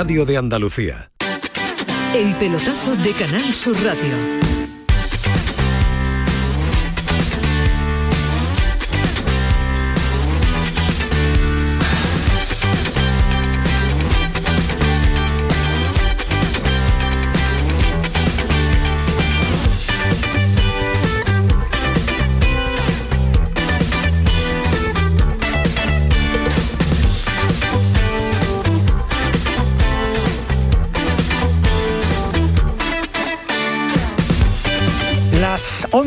Radio de Andalucía. El pelotazo de Canal Sur Radio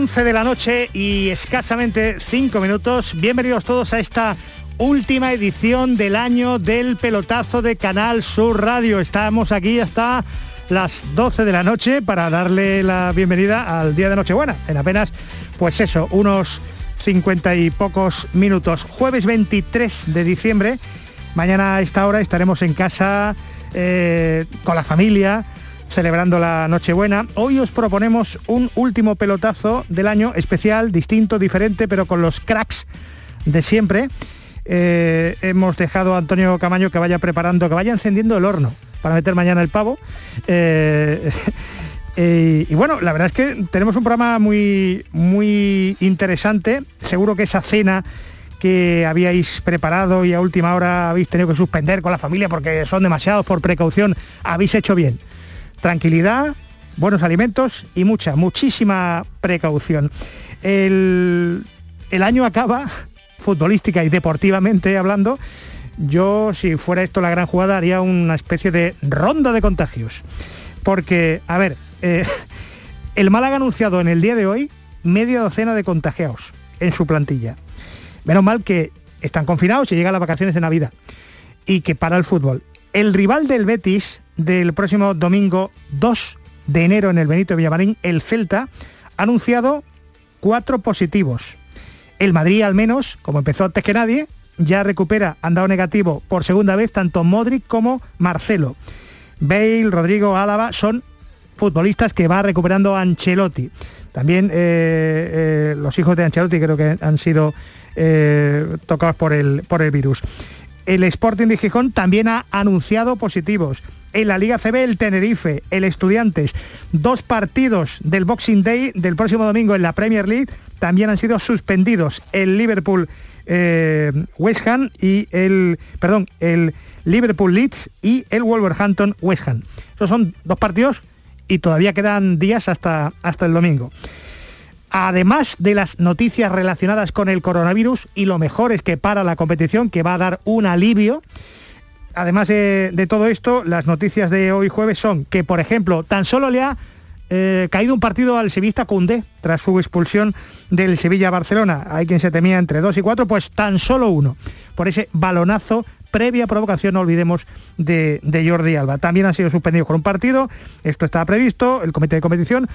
11 de la noche y escasamente 5 minutos. Bienvenidos todos a esta última edición del año del pelotazo de Canal Sur Radio. Estamos aquí hasta las 12 de la noche para darle la bienvenida al día de Nochebuena. En apenas, pues eso, unos 50 y pocos minutos. Jueves 23 de diciembre. Mañana a esta hora estaremos en casa eh, con la familia celebrando la Nochebuena. Hoy os proponemos un último pelotazo del año especial, distinto, diferente, pero con los cracks de siempre. Eh, hemos dejado a Antonio Camaño que vaya preparando, que vaya encendiendo el horno para meter mañana el pavo. Eh, eh, y bueno, la verdad es que tenemos un programa muy, muy interesante. Seguro que esa cena que habíais preparado y a última hora habéis tenido que suspender con la familia porque son demasiados por precaución, habéis hecho bien tranquilidad, buenos alimentos y mucha, muchísima precaución. El, año acaba, futbolística y deportivamente hablando, yo si fuera esto la gran jugada haría una especie de ronda de contagios. Porque, a ver, eh, el Málaga ha anunciado en el día de hoy media docena de contagiados en su plantilla. Menos mal que están confinados y llegan las vacaciones de Navidad y que para el fútbol. El rival del Betis del próximo domingo 2 de enero en el Benito Villamarín, el Celta, ha anunciado cuatro positivos. El Madrid al menos, como empezó antes que nadie, ya recupera, han dado negativo por segunda vez tanto Modric como Marcelo. Bale, Rodrigo, Álava son futbolistas que va recuperando Ancelotti. También eh, eh, los hijos de Ancelotti creo que han sido eh, tocados por el, por el virus. El Sporting de Gijón también ha anunciado positivos. En la Liga CB el Tenerife, el Estudiantes, dos partidos del Boxing Day del próximo domingo en la Premier League también han sido suspendidos. El Liverpool eh, West Ham y el, perdón, el Liverpool Leeds y el Wolverhampton West Ham. Esos son dos partidos y todavía quedan días hasta, hasta el domingo además de las noticias relacionadas con el coronavirus, y lo mejor es que para la competición, que va a dar un alivio, además de, todo esto, las noticias de hoy jueves son que, por ejemplo, tan solo le ha eh, caído un partido al sevista Cundé tras su expulsión del Sevilla-Barcelona. Hay quien se temía entre dos y cuatro, pues tan solo uno, por ese balonazo previa provocación, no olvidemos, de, Jordi Alba. También ha sido suspendido con un partido, esto estaba previsto, el comité de competición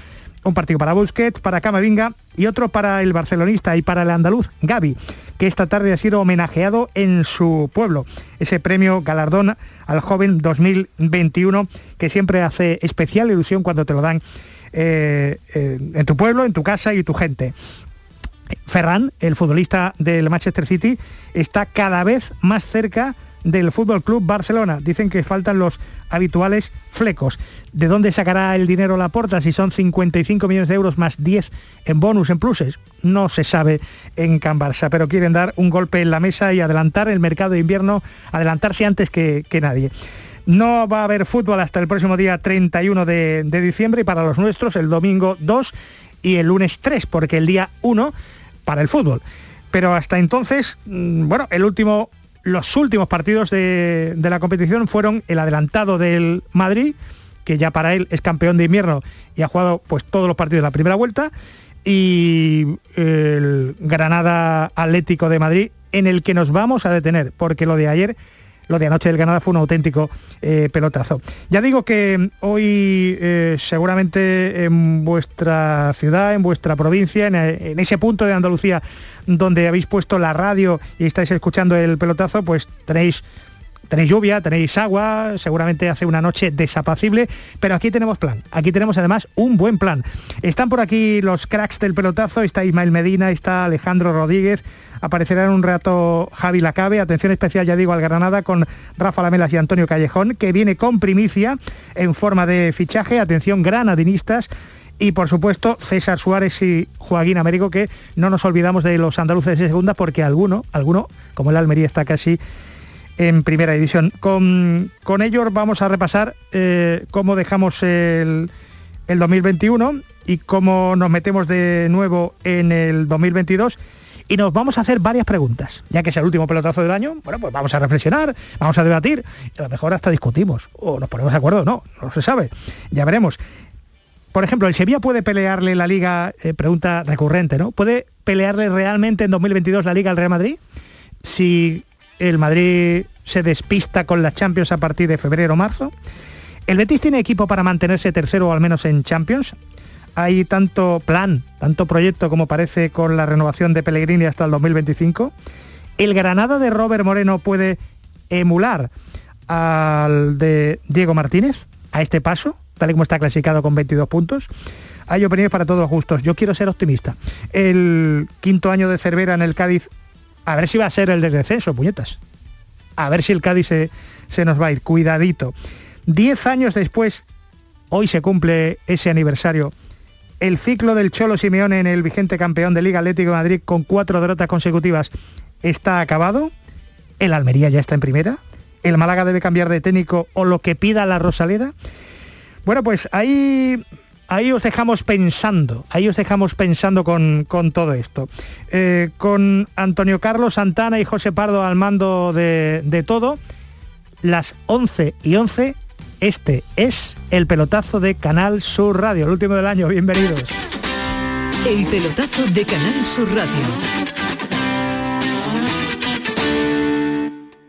un partido para Busquets, para Camavinga y otro para el barcelonista y para el andaluz Gaby, que esta tarde ha sido homenajeado en su pueblo. Ese premio galardón al joven 2021 que siempre hace especial ilusión cuando te lo dan eh, eh, en tu pueblo, en tu casa y tu gente. Ferran, el futbolista del Manchester City, está cada vez más cerca del Fútbol Club Barcelona. Dicen que faltan los habituales flecos. ¿De dónde sacará el dinero la porta si son 55 millones de euros más 10 en bonus, en pluses? No se sabe en Can Barça, pero quieren dar un golpe en la mesa y adelantar el mercado de invierno, adelantarse antes que, nadie. No va a haber fútbol hasta el próximo día 31 de, de diciembre y para los nuestros el domingo 2 y el lunes 3, porque el día 1 para el fútbol. Pero hasta entonces, mm, bueno, el último los últimos partidos de, la competición fueron el adelantado del Madrid, que ya para él es campeón de invierno y ha jugado pues todos los partidos de la primera vuelta, y el Granada Atlético de Madrid, en el que nos vamos a detener, porque lo de ayer lo de anoche del Granada fue un auténtico eh, pelotazo. Ya digo que hoy eh, seguramente en vuestra ciudad, en vuestra provincia, en, ese punto de Andalucía donde habéis puesto la radio y estáis escuchando el pelotazo, pues tenéis tenéis lluvia, tenéis agua, seguramente hace una noche desapacible, pero aquí tenemos plan. Aquí tenemos además un buen plan. Están por aquí los cracks del pelotazo, está Ismael Medina, está Alejandro Rodríguez, aparecerá en un rato Javi Lacabe, atención especial ya digo al Granada con Rafa Lamelas y Antonio Callejón, que viene con primicia en forma de fichaje, atención granadinistas, y por supuesto César Suárez y Joaquín Américo, que no nos olvidamos de los andaluces de segunda porque alguno, alguno, como el Almería está casi en primera división. Con, con ellos vamos a repasar eh, cómo dejamos el, el 2021 y cómo nos metemos de nuevo en el 2022 y nos vamos a hacer varias preguntas. Ya que es el último pelotazo del año, bueno, pues vamos a reflexionar, vamos a debatir, a lo mejor hasta discutimos, o nos ponemos de acuerdo, no, no se sabe, ya veremos. Por ejemplo, ¿el Sevilla puede pelearle la Liga, eh, pregunta recurrente, ¿no? ¿Puede pelearle realmente en 2022 la Liga al Real Madrid? Si el Madrid se despista con las Champions a partir de febrero o marzo. ¿El Betis tiene equipo para mantenerse tercero o al menos en Champions? hay tanto plan, tanto proyecto como parece con la renovación de Pellegrini hasta el 2025. El Granada de Robert Moreno puede emular al de Diego Martínez a este paso, tal y como está clasificado con 22 puntos. Hay opiniones para todos los gustos. Yo quiero ser optimista. El quinto año de Cervera en el Cádiz, a ver si va a ser el de descenso, puñetas. A ver si el Cádiz se, se nos va a ir. Cuidadito. Diez años después, hoy se cumple ese aniversario el ciclo del Cholo Simeone en el vigente campeón de Liga Atlético de Madrid con cuatro derrotas consecutivas está acabado. El Almería ya está en primera. El Málaga debe cambiar de técnico o lo que pida la Rosaleda. Bueno, pues ahí, ahí os dejamos pensando, ahí os dejamos pensando con, todo esto. Eh, con Antonio Carlos Santana y José Pardo al mando de, de todo, las 11 y 11 este es el pelotazo de Canal Sur Radio, el último del año. Bienvenidos. El pelotazo de Canal Sur Radio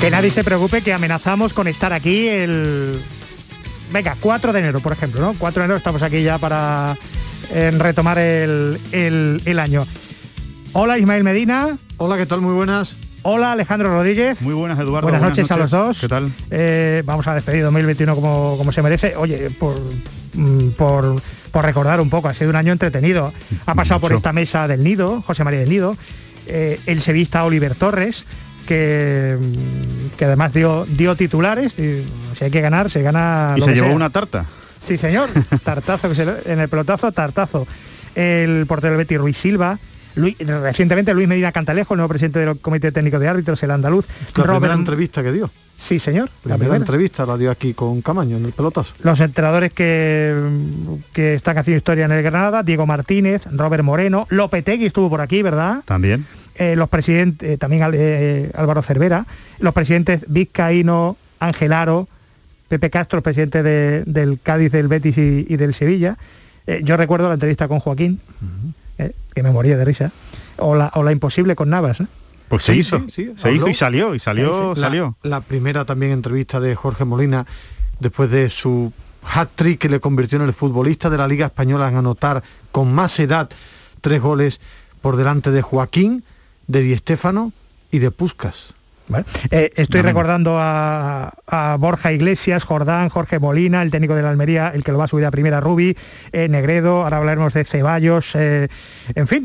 Que nadie se preocupe que amenazamos con estar aquí el... Venga, 4 de enero, por ejemplo, ¿no? 4 de enero estamos aquí ya para eh, retomar el, el, año. Hola Ismael Medina. Hola, ¿qué tal? Muy buenas. Hola Alejandro Rodríguez. Muy buenas Eduardo. Buenas, noches, a los dos. ¿Qué tal? Eh, vamos a despedir 2021 como, como se merece. Oye, por, mm, por, por, recordar un poco, ha sido un año entretenido. Ha pasado por esta mesa del Nido, José María del Nido, eh, el sevista Oliver Torres, que, que además dio, dio titulares. Y, si hay que ganar, se gana. ¿Y se llevó una tarta? Sí, señor. Tartazo, en el pelotazo, tartazo. El portero Betty Ruiz Silva. recientemente Luis Medina Cantalejo, el nuevo presidente del Comité Técnico de Árbitros, el andaluz. La primera entrevista que dio. Sí, señor. La, primera, entrevista la dio aquí con Camaño en el pelotazo. Los entrenadores que, que están haciendo historia en el Granada, Diego Martínez, Robert Moreno, Lopetegui estuvo por aquí, ¿verdad? También eh, los presidentes, eh, también eh, Álvaro Cervera, los presidentes Vizcaíno, Angelaro, Pepe Castro, presidente de, del Cádiz, del Betis y, y del Sevilla. Eh, yo recuerdo la entrevista con Joaquín, eh, que me moría de risa, o la, o la imposible con Navas. ¿eh? Pues se Sí, hizo, sí, sí, se habló. hizo y salió, y salió, La- salió. La, primera también entrevista de Jorge Molina después de su hat-trick que le convirtió en el futbolista de la Liga Española en anotar con más edad tres goles por delante de Joaquín, de Di Stéfano y de Puscas. Eh, estoy recordando a, a Borja Iglesias, Jordán, Jorge Molina, el técnico de la Almería, el que lo va a subir a primera, Rubi, eh, Negredo, ahora hablaremos de Ceballos, eh, en fin,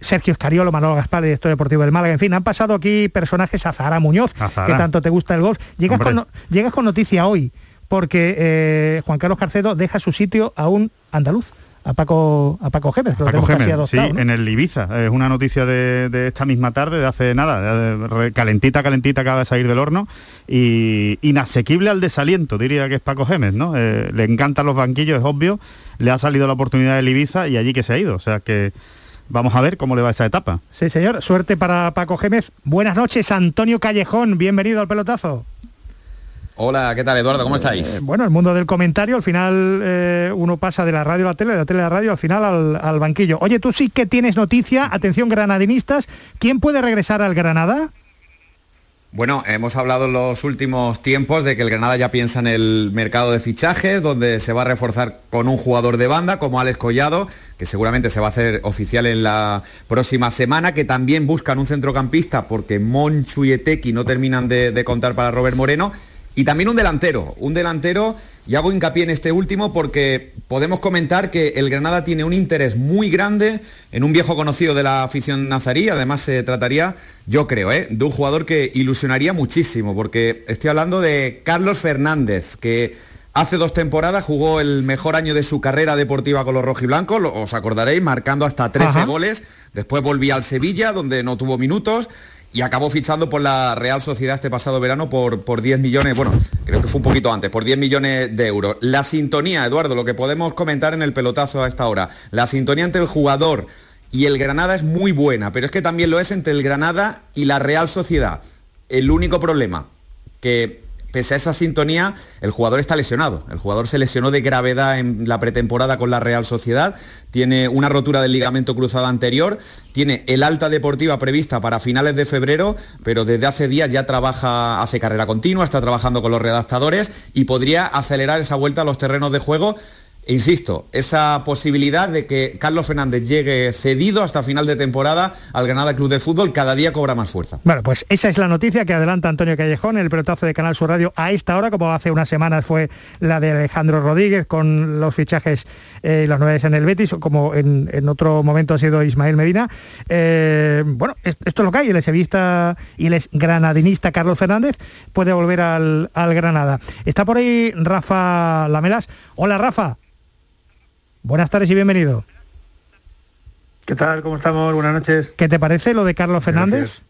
Sergio Escariolo, Manolo Gaspar, director deportivo del Málaga, en fin, han pasado aquí personajes a Zahara Muñoz, que tanto te gusta el golf. Llegas, Hombre. con, no- llegas con noticia hoy, porque Juan Carlos Carcedo deja su sitio a un andaluz, a Paco, a Paco Gémez, que Paco sí, en el Ibiza. Es una noticia de, de esta misma tarde, de hace nada, calentita, calentita, acaba de salir del horno y inasequible al desaliento, diría que es Paco Gémez, ¿no? Eh, le encantan los banquillos, es obvio, le ha salido la oportunidad del Ibiza y allí que se ha ido, o sea que vamos a ver cómo le va esa etapa. Sí, señor. Suerte para Paco Gémez. Buenas noches, Antonio Callejón. Bienvenido al pelotazo. Hola, ¿qué tal Eduardo? ¿Cómo estáis? Eh, bueno, el mundo del comentario, al final eh, uno pasa de la radio a la tele, de la tele a la radio, al final al, al banquillo. Oye, tú sí que tienes noticia, atención granadinistas, ¿quién puede regresar al Granada? Bueno, hemos hablado en los últimos tiempos de que el Granada ya piensa en el mercado de fichajes, donde se va a reforzar con un jugador de banda como Alex Collado, que seguramente se va a hacer oficial en la próxima semana, que también buscan un centrocampista porque Monchu y Eteki no terminan de, de contar para Robert Moreno. Y también un delantero, un delantero, y hago hincapié en este último porque podemos comentar que el Granada tiene un interés muy grande en un viejo conocido de la afición nazarí, además se trataría, yo creo, ¿eh? de un jugador que ilusionaría muchísimo, porque estoy hablando de Carlos Fernández, que hace dos temporadas jugó el mejor año de su carrera deportiva con los rojiblancos, os acordaréis, marcando hasta 13 Ajá. goles, después volvía al Sevilla, donde no tuvo minutos, y acabó fichando por la Real Sociedad este pasado verano por, por 10 millones, bueno, creo que fue un poquito antes, por 10 millones de euros. La sintonía, Eduardo, lo que podemos comentar en el pelotazo a esta hora, la sintonía entre el jugador y el Granada es muy buena, pero es que también lo es entre el Granada y la Real Sociedad. El único problema, que pese a esa sintonía, el jugador está lesionado. El jugador se lesionó de gravedad en la pretemporada con la Real Sociedad, tiene una rotura del ligamento cruzado anterior, tiene el alta deportiva prevista para finales de febrero, pero desde hace días ya trabaja, hace carrera continua, está trabajando con los redactadores y podría acelerar esa vuelta a los terrenos de juego. Insisto, esa posibilidad de que Carlos Fernández llegue cedido hasta final de temporada al Granada Club de Fútbol cada día cobra más fuerza. Bueno, pues esa es la noticia que adelanta Antonio Callejón, el pelotazo de Canal Sur Radio a esta hora, como hace unas semanas fue la de Alejandro Rodríguez con los fichajes eh, las novedades en el Betis, o como en, en otro momento ha sido Ismael Medina. Eh, bueno, es- esto es lo que hay, el sevillista y el granadinista Carlos Fernández puede volver al, al Granada. Está por ahí Rafa Lamelas. Hola Rafa. Buenas tardes y bienvenido. ¿Qué tal? ¿Cómo estamos? Buenas noches. ¿Qué te parece lo de Carlos Fernández?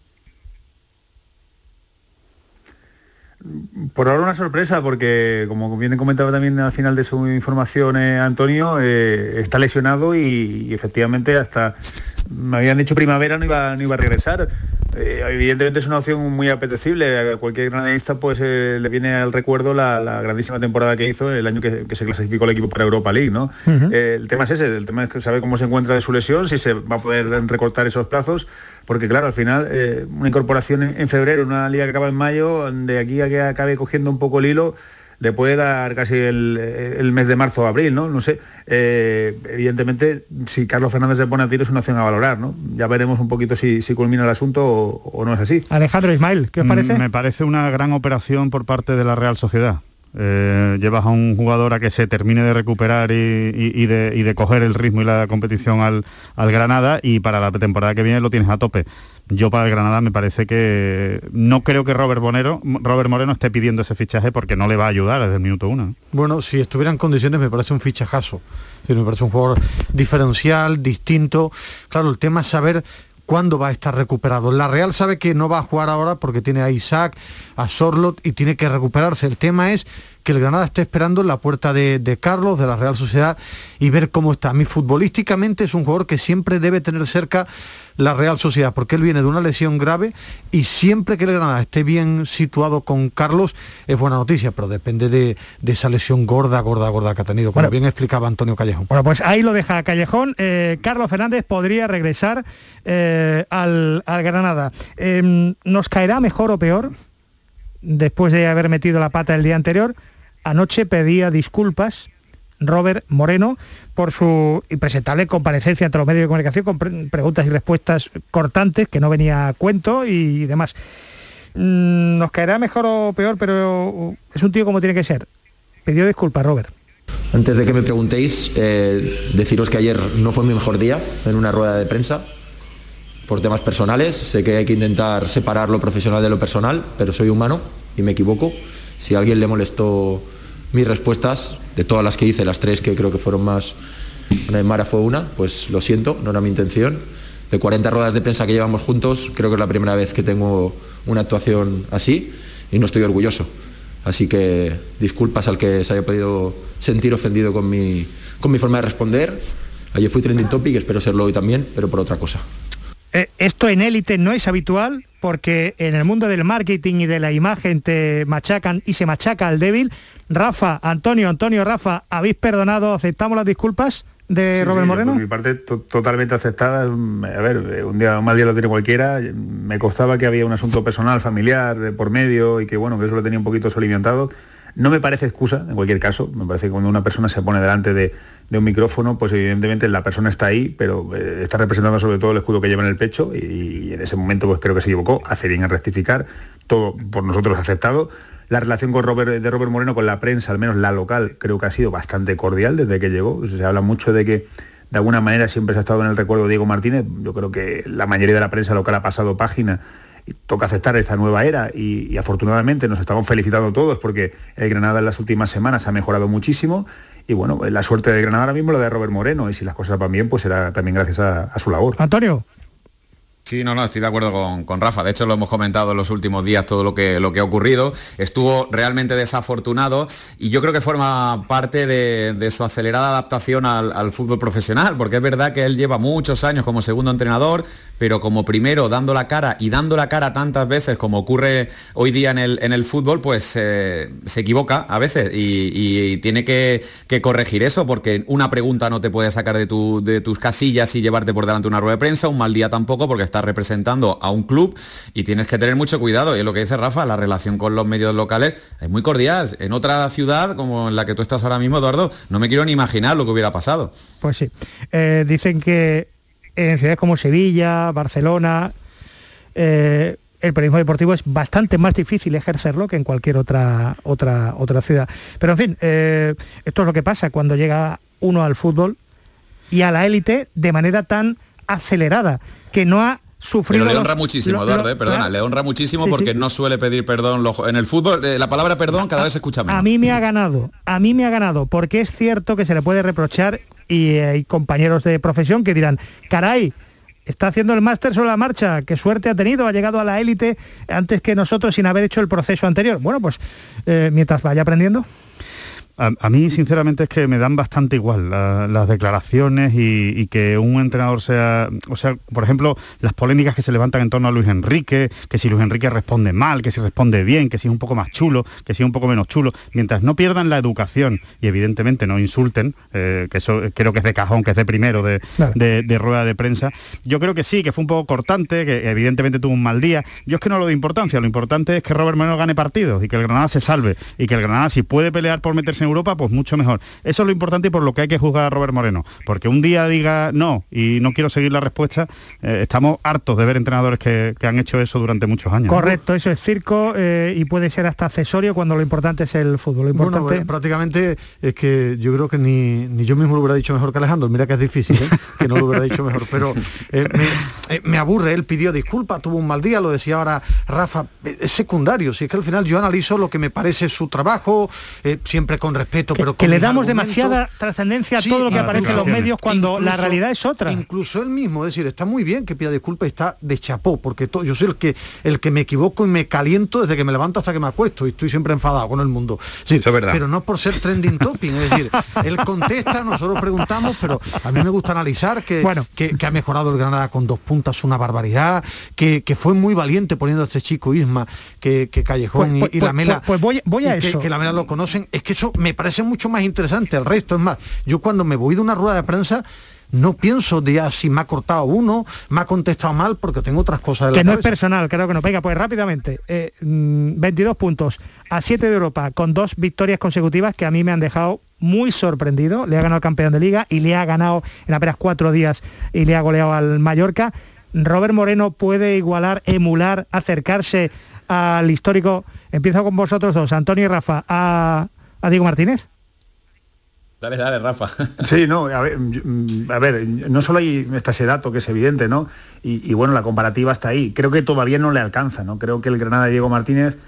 Por ahora una sorpresa, porque como bien comentaba también al final de su información eh, Antonio, eh, está lesionado y, y efectivamente hasta me habían dicho primavera no iba, no iba a regresar. Eh, evidentemente es una opción muy apetecible. A cualquier granadista pues eh, le viene al recuerdo la, la grandísima temporada que hizo el año que, que se clasificó el equipo para Europa League, ¿no? Eh, el tema es ese, el tema es que saber cómo se encuentra de su lesión, si se va a poder recortar esos plazos, porque claro, al final una incorporación en, en febrero, una liga que acaba en mayo, de aquí a que acabe cogiendo un poco el hilo, le puede dar casi el, el mes de marzo o abril, ¿no? No sé. Eh, evidentemente, si Carlos Fernández se pone a tiro es una opción a valorar, ¿no? Ya veremos un poquito si, si culmina el asunto o, o no es así. Alejandro Ismael, ¿qué os parece? Mm, Me parece una gran operación por parte de la Real Sociedad. Eh, llevas a un jugador a que se termine de recuperar y, de, coger el ritmo y la competición al, Granada y para la temporada que viene lo tienes a tope. Yo para el Granada me parece que no creo que Robert, Bonero, Robert Moreno esté pidiendo ese fichaje porque no le va a ayudar desde el minuto uno. Bueno, si estuviera en condiciones me parece un fichajazo. Me parece un jugador diferencial, distinto. Claro, el tema es saber cuándo va a estar recuperado. La Real sabe que no va a jugar ahora porque tiene a Isaac, a Sorlot y tiene que recuperarse. El tema es que el Granada esté esperando en la puerta de, de Carlos, de la Real Sociedad, y ver cómo está. A mí futbolísticamente es un jugador que siempre debe tener cerca la Real Sociedad, porque él viene de una lesión grave y siempre que el Granada esté bien situado con Carlos es buena noticia, pero depende de, de esa lesión gorda, gorda, gorda que ha tenido, como Bueno. bien explicaba Antonio Callejón. Bueno, pues ahí lo deja Callejón. Eh, Carlos Fernández podría regresar eh, al, al Granada. Eh, ¿Nos caerá mejor o peor después de haber metido la pata el día anterior? Anoche pedía disculpas Robert Moreno por su impresentable comparecencia entre los medios de comunicación con pre- preguntas y respuestas cortantes que no venía a cuento y demás. Mm, Nos caerá mejor o peor, pero es un tío como tiene que ser. Pidió disculpas, Robert. Antes de que me preguntéis, eh, deciros que ayer no fue mi mejor día en una rueda de prensa por temas personales. Sé que hay que intentar separar lo profesional de lo personal, pero soy humano y me equivoco. Si a alguien le molestó mis respuestas, de todas las que hice, las tres que creo que fueron más, una de Mara fue una, pues lo siento, no era mi intención. De 40 ruedas de prensa que llevamos juntos, creo que es la primera vez que tengo una actuación así y no estoy orgulloso. Así que disculpas al que se haya podido sentir ofendido con mi, con mi forma de responder. Ayer fui trending topic, espero serlo hoy también, pero por otra cosa. Eh, esto en élite no es habitual porque en el mundo del marketing y de la imagen te machacan y se machaca al débil. Rafa, Antonio, Antonio, Rafa, ¿habéis perdonado, aceptamos las disculpas de Sí, Robert sí, Moreno? Por mi parte, to- totalmente aceptada. Mm, A ver, eh, un día un mal día lo tiene cualquiera. Me costaba que había un asunto personal, familiar, de por medio y que bueno, que eso lo tenía un poquito soliviantado. No me parece excusa, en cualquier caso. Me parece que cuando una persona se pone delante de, de un micrófono, pues evidentemente la persona está ahí, pero eh, está representando sobre todo el escudo que lleva en el pecho y, en ese momento pues creo que se equivocó. Hace bien en rectificar. Todo por nosotros aceptado. La relación con Robert, de Robert Moreno con la prensa, al menos la local, creo que ha sido bastante cordial desde que llegó. Se habla mucho de que de alguna manera siempre se ha estado en el recuerdo Diego Martínez. Yo creo que la mayoría de la prensa local ha pasado página. Y toca aceptar esta nueva era y, y afortunadamente nos estamos felicitando todos porque el Granada en las últimas semanas ha mejorado muchísimo y bueno, la suerte de Granada ahora mismo la de Robert Moreno y si las cosas van bien pues será también gracias a su labor. Antonio. Sí, no, no, estoy de acuerdo con, con Rafa. De hecho, lo hemos comentado en los últimos días todo lo que, lo que ha ocurrido. Estuvo realmente desafortunado y yo creo que forma parte de, de su acelerada adaptación al, al fútbol profesional, porque es verdad que él lleva muchos años como segundo entrenador, pero como primero dando la cara y dando la cara tantas veces como ocurre hoy día en el, en el fútbol, pues eh, se equivoca a veces y, y tiene que, que corregir eso, porque una pregunta no te puede sacar de, tu- de tus casillas y llevarte por delante una rueda de prensa, un mal día tampoco, porque estás representando a un club y tienes que tener mucho cuidado. Y lo que dice Rafa, la relación con los medios locales es muy cordial. En otra ciudad, como en la que tú estás ahora mismo, Eduardo, no me quiero ni imaginar lo que hubiera pasado. Pues sí. Eh, dicen que en ciudades como Sevilla, Barcelona, eh, el periodismo deportivo es bastante más difícil ejercerlo que en cualquier otra, otra, otra ciudad. Pero en fin, eh, esto es lo que pasa cuando llega uno al fútbol y a la élite de manera tan acelerada, que no ha sufrido... Pero le los- honra muchísimo, lo- Eduardo, eh, perdona, claro. le honra muchísimo Sí, porque sí. no suele pedir perdón. lo- En el fútbol, eh, la palabra perdón cada vez se escucha menos. A mí me ha ganado, a mí me ha ganado, porque es cierto que se le puede reprochar y hay compañeros de profesión que dirán, caray, está haciendo el máster sobre la marcha, qué suerte ha tenido, ha llegado a la élite antes que nosotros sin haber hecho el proceso anterior. Bueno, pues eh, mientras vaya aprendiendo. A, a mí, sinceramente, es que me dan bastante igual la- las declaraciones y, y que un entrenador sea, o sea, por ejemplo, las polémicas que se levantan en torno a Luis Enrique, que si Luis Enrique responde mal, que si responde bien, que si es un poco más chulo, que si es un poco menos chulo, mientras no pierdan la educación y evidentemente no insulten, eh, que eso creo que es de cajón, que es de primero de, de- de rueda de prensa, yo creo que sí, que fue un poco cortante, que evidentemente tuvo un mal día. Yo es que no lo de importancia, lo importante es que Robert Moreno gane partidos y que el Granada se salve y que el Granada si puede pelear por meterse en Europa, pues mucho mejor. Eso es lo importante y por lo que hay que juzgar a Robert Moreno. Porque un día diga no y no quiero seguir la respuesta, eh, estamos hartos de ver entrenadores que, que han hecho eso durante muchos años. ¿no? Correcto, eso es circo eh, y puede ser hasta accesorio cuando lo importante es el fútbol. Lo Bueno, importante... eh, prácticamente es que yo creo que ni, ni yo mismo lo hubiera dicho mejor que Alejandro. Mira que es difícil, ¿eh? que no lo hubiera dicho mejor. Pero eh, me, eh, me aburre, él pidió disculpas, tuvo un mal día, lo decía ahora Rafa, es secundario. Si es que al final yo analizo lo que me parece su trabajo, eh, siempre con con respeto, pero que le damos demasiada trascendencia a Sí, todo lo que aparece en los medios cuando la realidad es otra. Incluso él mismo, es decir, está muy bien que pida disculpas y está de chapó, porque to- yo soy el que el que me equivoco y me caliento desde que me levanto hasta que me acuesto y estoy siempre enfadado con el mundo. Sí, Eso es verdad. Pero no por ser trending topping, es decir, él contesta, nosotros preguntamos, pero a mí me gusta analizar que, Bueno. que, que ha mejorado el Granada con dos puntas una barbaridad, que, que fue muy valiente poniendo a este chico Isma, que, que Callejón Pues- y- pues- y, la Mela pues- pues voy- voy a que- eso. que la Mela lo conocen, es que eso me parece mucho más interesante el resto. Es más, yo cuando me voy de una rueda de prensa no pienso de ah, si me ha cortado uno, me ha contestado mal, porque tengo otras cosas de la que no es personal, creo que no. Venga, pues rápidamente, eh, mm, 22 puntos a 7 de Europa con dos victorias consecutivas que a mí me han dejado muy sorprendido. Le ha ganado al campeón de liga y le ha ganado en apenas cuatro días y le ha goleado al Mallorca. Robert Moreno puede igualar, emular, acercarse al histórico. Empiezo con vosotros dos, Antonio y Rafa, a, a Diego Martínez. Dale, dale, Rafa. Sí, no, a ver, mm, a ver, no solo hay está ese dato que es evidente, ¿no? Y, y bueno, la comparativa está ahí. Creo que todavía no le alcanza, ¿no? Creo que el Granada de Diego Martínez,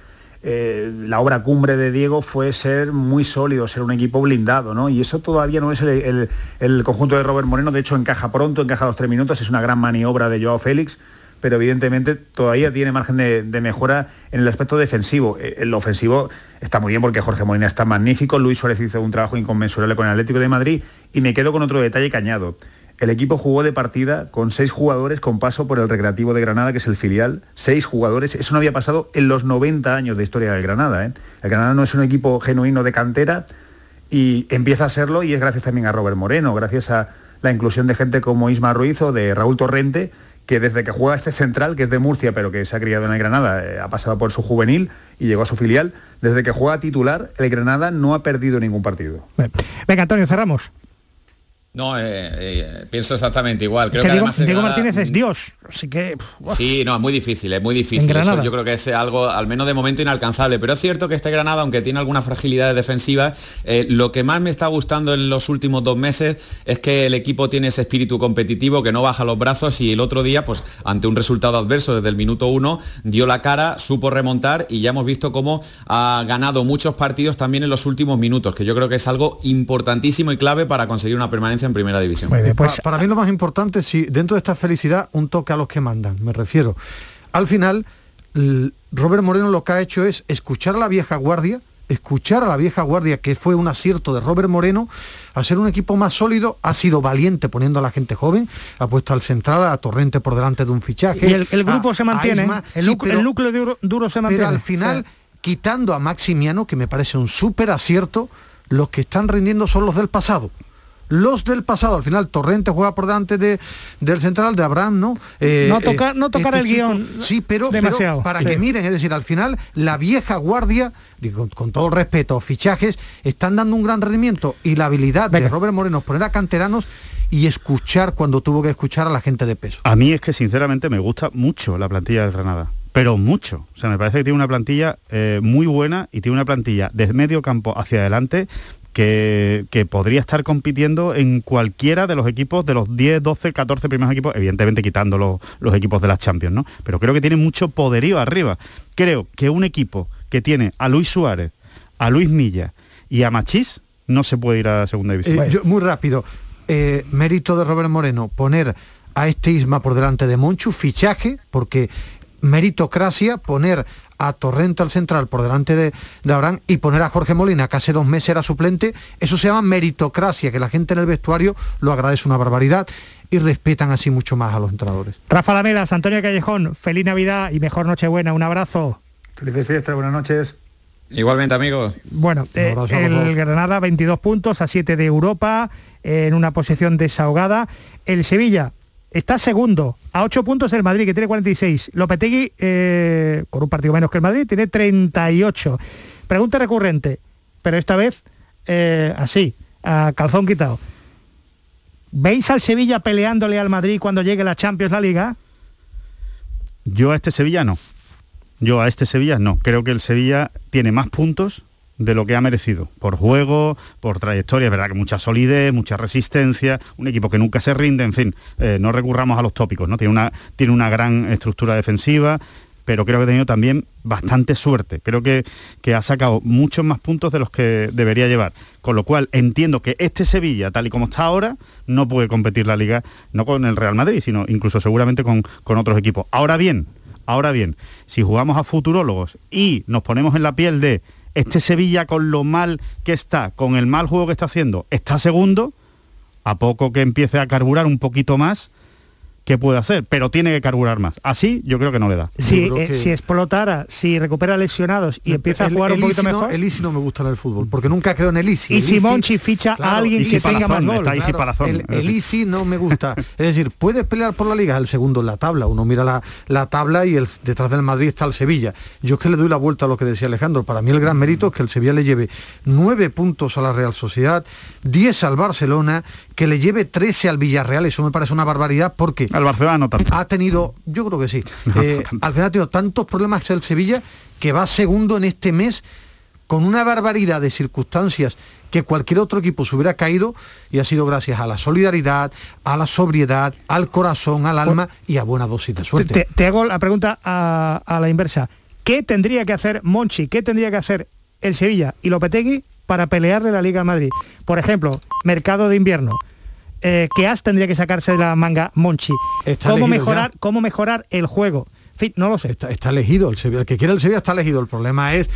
eh, la obra cumbre de Diego fue ser muy sólido, ser un equipo blindado, ¿no? Y eso todavía no es el, el- el conjunto de Robert Moreno, de hecho encaja pronto, encaja a los tres minutos, es una gran maniobra de Joao Félix, pero evidentemente todavía tiene margen de, mejora en el aspecto defensivo. Eh, En lo ofensivo está muy bien porque Jorge Molina está magnífico, Luis Suárez hizo un trabajo inconmensurable con el Atlético de Madrid y me quedo con otro detalle que añado. El equipo jugó de partida con seis jugadores con paso por el Recreativo de Granada, que es el filial. Seis jugadores. Eso no había pasado en los 90 años de historia del Granada. ¿eh? El Granada no es un equipo genuino de cantera y empieza a serlo y es gracias también a Robert Moreno, gracias a la inclusión de gente como Isma Ruiz o de Raúl Torrente, que desde que juega este central, que es de Murcia, pero que se ha criado en el Granada, eh, ha pasado por su juvenil y llegó a su filial, desde que juega titular, el Granada no ha perdido ningún partido. Venga, Antonio, cerramos. No, eh, eh, pienso exactamente igual. Creo que que, Diego, además Diego Granada- Martínez es Dios, así que... Sí, no, es muy difícil, es muy difícil. Eso yo creo que es algo, al menos de momento, inalcanzable. Pero es cierto que este Granada, aunque tiene algunas fragilidades defensivas, eh, lo que más me está gustando en los últimos dos meses es que el equipo tiene ese espíritu competitivo, que no baja los brazos y el otro día, pues ante un resultado adverso desde el minuto uno, dio la cara, supo remontar y ya hemos visto cómo ha ganado muchos partidos también en los últimos minutos, que yo creo que es algo importantísimo y clave para conseguir una permanencia en primera división. Pa- para mí lo más importante, si dentro de esta felicidad, un toque a los que mandan, me refiero. Al final, Robert Moreno lo que ha hecho es escuchar a la vieja guardia, escuchar a la vieja guardia, que fue un acierto de Robert Moreno, a ser un equipo más sólido, ha sido valiente poniendo a la gente joven, ha puesto al central a Torrente por delante de un fichaje. Y el, el grupo a- se mantiene, Isma. el, Sí, núcleo- pero- el núcleo duro, duro se mantiene. pero al final, quitando a Maximiano, que me parece un súper acierto, los que están rindiendo son los del pasado. Los del pasado, al final Torrente juega por delante de, del central de Abraham, ¿no? Eh, No tocar- no tocar el chico- guion Sí, pero, demasiado. pero para Sí. que miren, es decir, al final la vieja guardia, con, con todo el respeto, fichajes, están dando un gran rendimiento y la habilidad de Robert Moreno es poner a canteranos y escuchar cuando tuvo que escuchar a la gente de peso. A mí es que sinceramente me gusta mucho la plantilla del Granada, pero mucho. O sea, me parece que tiene una plantilla eh, muy buena y tiene una plantilla de medio campo hacia adelante que, que podría estar compitiendo en cualquiera de los equipos de los 10, 12, 14 primeros equipos, evidentemente quitando los, los equipos de las Champions, ¿no? Pero creo que tiene mucho poderío arriba. Creo que un equipo que tiene a Luis Suárez, a Luis Milla y a Machís no se puede ir a segunda división. Eh, yo- muy rápido. Eh, mérito de Robert Moreno, poner a este Isma por delante de Monchu, fichaje, porque meritocracia, poner a Torrente al central por delante de, de Abraham y poner a Jorge Molina, que hace dos meses era suplente, eso se llama meritocracia, que la gente en el vestuario lo agradece una barbaridad y respetan así mucho más a los entrenadores. Rafa Lamelas, Antonio Callejón, feliz Navidad y mejor Nochebuena. Un abrazo. Felices fiestas, buenas noches. Igualmente, amigos. Bueno, eh, el. Granada 22 puntos a 7 de Europa, eh, en una posición desahogada. El Sevilla está segundo, a 8 puntos el Madrid, que tiene 46. Lopetegui, eh, con un partido menos que el Madrid, tiene 38. Pregunta recurrente, pero esta vez eh, así, a calzón quitado. ¿Veis al Sevilla peleándole al Madrid cuando llegue la Champions, la Liga? Yo a este Sevilla no. Yo a este Sevilla no. Creo que el Sevilla tiene más puntos de lo que ha merecido. Por juego, por trayectoria, es verdad que mucha solidez, mucha resistencia, un equipo que nunca se rinde, en fin, eh, no recurramos a los tópicos, ¿no? Tiene una, tiene una gran estructura defensiva. pero creo que ha tenido también bastante suerte. Creo que, que ha sacado muchos más puntos de los que debería llevar. Con lo cual entiendo que este Sevilla, tal y como está ahora, no puede competir la liga, no con el Real Madrid, sino incluso seguramente con, con otros equipos. Ahora bien, ahora bien, si jugamos a futurólogos y nos ponemos en la piel de este Sevilla con lo mal que está, con el mal juego que está haciendo, está segundo, a poco que empiece a carburar un poquito más, ¿qué puede hacer? Pero tiene que carburar más. Así yo creo que no le da. Si, eh, si explotara, si recupera lesionados y empieza a jugar un poquito mejor... el Easy no me gusta en el fútbol, porque nunca creo en el Easy. Y si Monchi ficha a alguien que tenga más gol. el, el Easy no me gusta. es decir, puedes pelear por la Liga, el segundo en la tabla. Uno mira la, la tabla y el, detrás del Madrid está el Sevilla. Yo es que le doy la vuelta a lo que decía Alejandro. Para mí el gran mérito es que el Sevilla le lleve nueve puntos a la Real Sociedad, 10 al Barcelona, que le lleve 13 al Villarreal. Eso me parece una barbaridad porque... Al Barcelona no tanto ha tenido, yo creo que sí, eh, al final ha tenido tantos problemas el Sevilla que va segundo en este mes con una barbaridad de circunstancias que cualquier otro equipo se hubiera caído y ha sido gracias a la solidaridad, a la sobriedad, al corazón, al alma y a buena dosis de suerte. Te, hago la pregunta a, a, la inversa. ¿Qué tendría que hacer Monchi, qué tendría que hacer el Sevilla y Lopetegui para pelearle la Liga a Madrid? Por ejemplo, mercado de invierno eh, ¿qué as tendría que sacarse de la manga Monchi? ¿Cómo mejorar, ¿Cómo mejorar el juego? En fin, no lo sé. Está, elegido, el, Sevilla, el que quiere el Sevilla está elegido. El problema es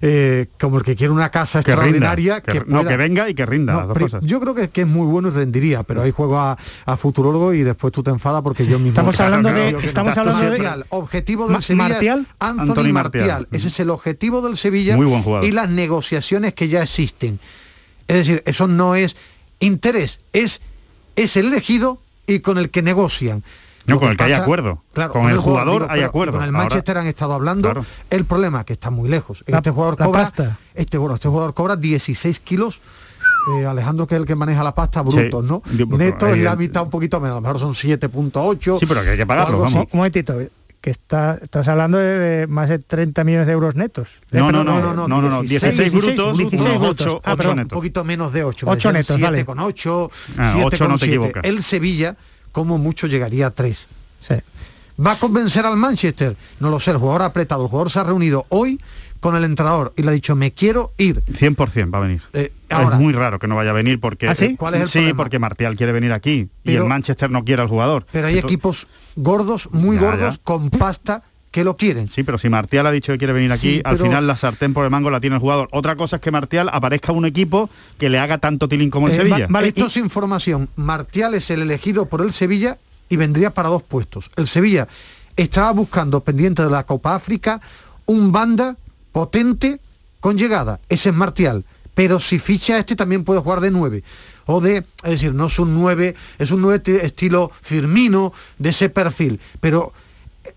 eh, como el que quiere una casa extraordinaria que, no que venga y que rinda yo creo que, es muy bueno y rendiría pero hay juego a, a futurólogo y después tú te enfadas porque yo mismo estamos hablando de estamos hablando de objetivo del Sevilla Martial Anthony, Martial. ese es el objetivo del Sevilla muy buen jugador. y las negociaciones que ya existen es decir eso no es interés es es el elegido y con el que negocian. No, con el que hay acuerdo. Claro, con, el, jugador, hay acuerdo. Con el Manchester han estado hablando. El problema es que está muy lejos. este jugador cobra. Este, bueno, este jugador cobra 16 kilos. Eh, Alejandro, que es el que maneja la pasta, brutos, ¿no? Neto es la mitad un poquito menos, a lo mejor son 7.8. Sí, pero que hay que pagarlo, vamos. Un momentito, que está, estás hablando de, más de 30 millones de euros netos. No, no, no, no, no, no, 16, brutos, 16 8, ah, netos. Un poquito menos de 8. 8 netos, 7 vale. con 8, ah, 8 no te equivocas. El Sevilla, como mucho, llegaría a 3. Sí. ¿Va a convencer al Manchester? No lo sé, el jugador ha apretado, el jugador se ha reunido hoy con el entrenador y le ha dicho, me quiero ir. 100% va a venir. Eh, ahora, es muy raro que no vaya a venir porque... ¿Ah, sí? ¿Cuál es el sí, porque Martial quiere venir aquí y el Manchester no quiere al jugador. Pero hay equipos gordos, muy gordos, con pasta que lo quieren. Sí, pero si Martial ha dicho que quiere venir aquí, al final la sartén por el mango la tiene el jugador. Otra cosa es que Martial aparezca un equipo que le haga tanto tilín como el eh, Sevilla. Vale, esto es información. Martial es el elegido por el Sevilla y vendría para dos puestos. El Sevilla estaba buscando, pendiente de la Copa África, un banda potente con llegada. Ese es Martial. Pero si ficha este también puede jugar de nueve o de, es decir, no es un 9, es un 9 estilo Firmino de ese perfil, pero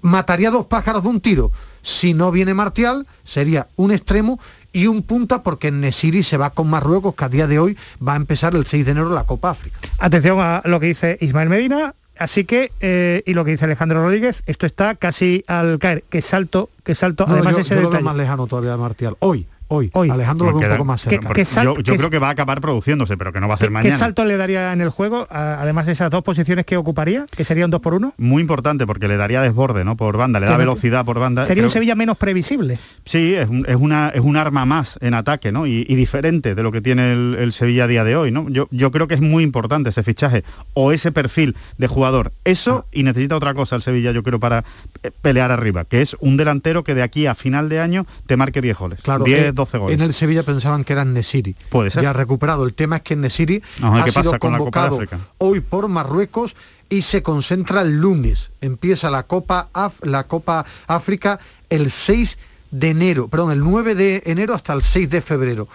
mataría dos pájaros de un tiro. Si no viene Martial, sería un extremo y un punta porque Nesiri se va con Marruecos, que a día de hoy va a empezar el 6 de enero la Copa África. Atención a lo que dice Ismael Medina. Así que, eh, y lo que dice Alejandro Rodríguez, esto está casi al caer. Que salto, que salto, además yo, ese yo lo más lejano todavía de Martial. Hoy, hoy. Alejandro lo un poco más cerca. yo, creo que va a acabar produciéndose, pero que no va a ser mañana. ¿Qué salto le daría en el juego, además de esas dos posiciones que ocuparía, que sería un 2 por 1 Muy importante, porque le daría desborde, ¿no? Por banda, le da velocidad por banda. Sería un Sevilla menos previsible. Sí, es, una, es un arma más en ataque, ¿no? Y, diferente de lo que tiene el, Sevilla a día de hoy, ¿no? Yo, yo creo que es muy importante ese fichaje o ese perfil de jugador. Eso y necesita otra cosa el Sevilla, yo creo, para eh, pelear arriba, que es un delantero que de aquí a final de año te marque 10 goles. Claro, 10, 12 eh, goles. En el Sevilla pensaban que eran Nesiri. Puede ser. Ya recuperado. El tema es que Nesiri ha sido convocado hoy por Marruecos y se concentra el lunes. Empieza la Copa, la Copa África el 6 de enero, perdón, el 9 de enero hasta el 6 de febrero.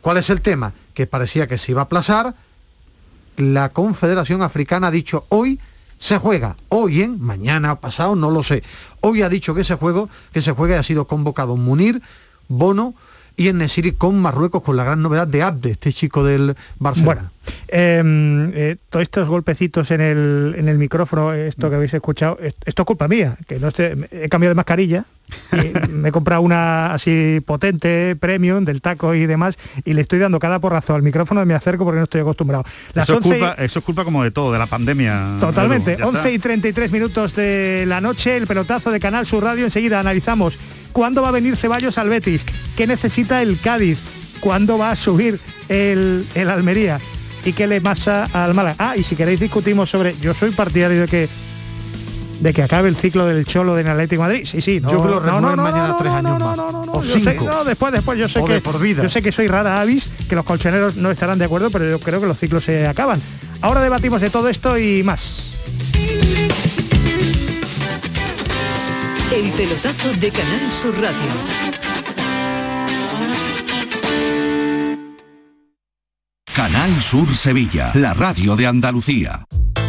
¿Cuál es el tema? Que parecía que se iba a aplazar. La Confederación Africana ha dicho hoy se juega, hoy en, mañana, pasado, no lo sé. Hoy ha dicho que se juego, que se juega y ha sido convocado Munir, Bono, y en Nesiri con Marruecos, con la gran novedad de Abde, este chico del Barcelona. Bueno, em, eh, todos estos golpecitos en el, en el micrófono, esto que habéis escuchado, esto es culpa mía, que no he cambiado de mascarilla, me he comprado una así potente, premium, del taco y demás, y le estoy dando cada porrazo al micrófono y me acerco porque no estoy acostumbrado. eso, es culpa, eso, es culpa, como de todo, de la pandemia. Totalmente. 11 y 33 minutos de la noche, el pelotazo de Canal Sur Radio. Enseguida analizamos cuándo va a venir Ceballos al Betis, qué necesita el Cádiz, cuándo va a subir el, el Almería y qué le pasa al Málaga. Ah, y si queréis discutimos sobre, yo soy partidario de que de que acabe el ciclo del Cholo de Atlético Madrid. Sí, sí, no, yo creo que lo no, mañana tres años más. o cinco. no, después, después, yo sé que por vida. yo sé que soy rara avis, que los colchoneros no estarán de acuerdo, pero yo creo que los ciclos se acaban. Ahora debatimos de todo esto y más. El pelotazo de Canal Sur Radio. Canal Sur Sevilla, la radio de Andalucía.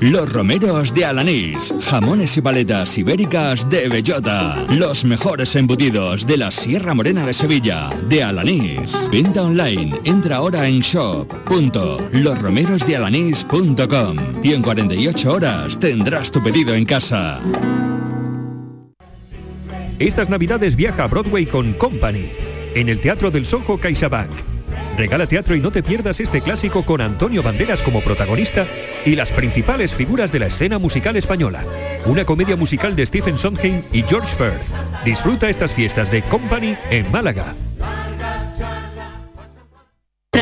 Los romeros de Alanís, jamones y paletas ibéricas de bellota, los mejores embutidos de la Sierra Morena de Sevilla, de Alanís. Venta online, entra ahora en shop.losromerosdealanís.com y en 48 horas tendrás tu pedido en casa. Estas navidades viaja a Broadway con Company, en el Teatro del Soho CaixaBank Regala teatro y no te pierdas este clásico con Antonio Banderas como protagonista y las principales figuras de la escena musical española. Una comedia musical de Stephen Sondheim y George Firth. Disfruta estas fiestas de Company en Málaga.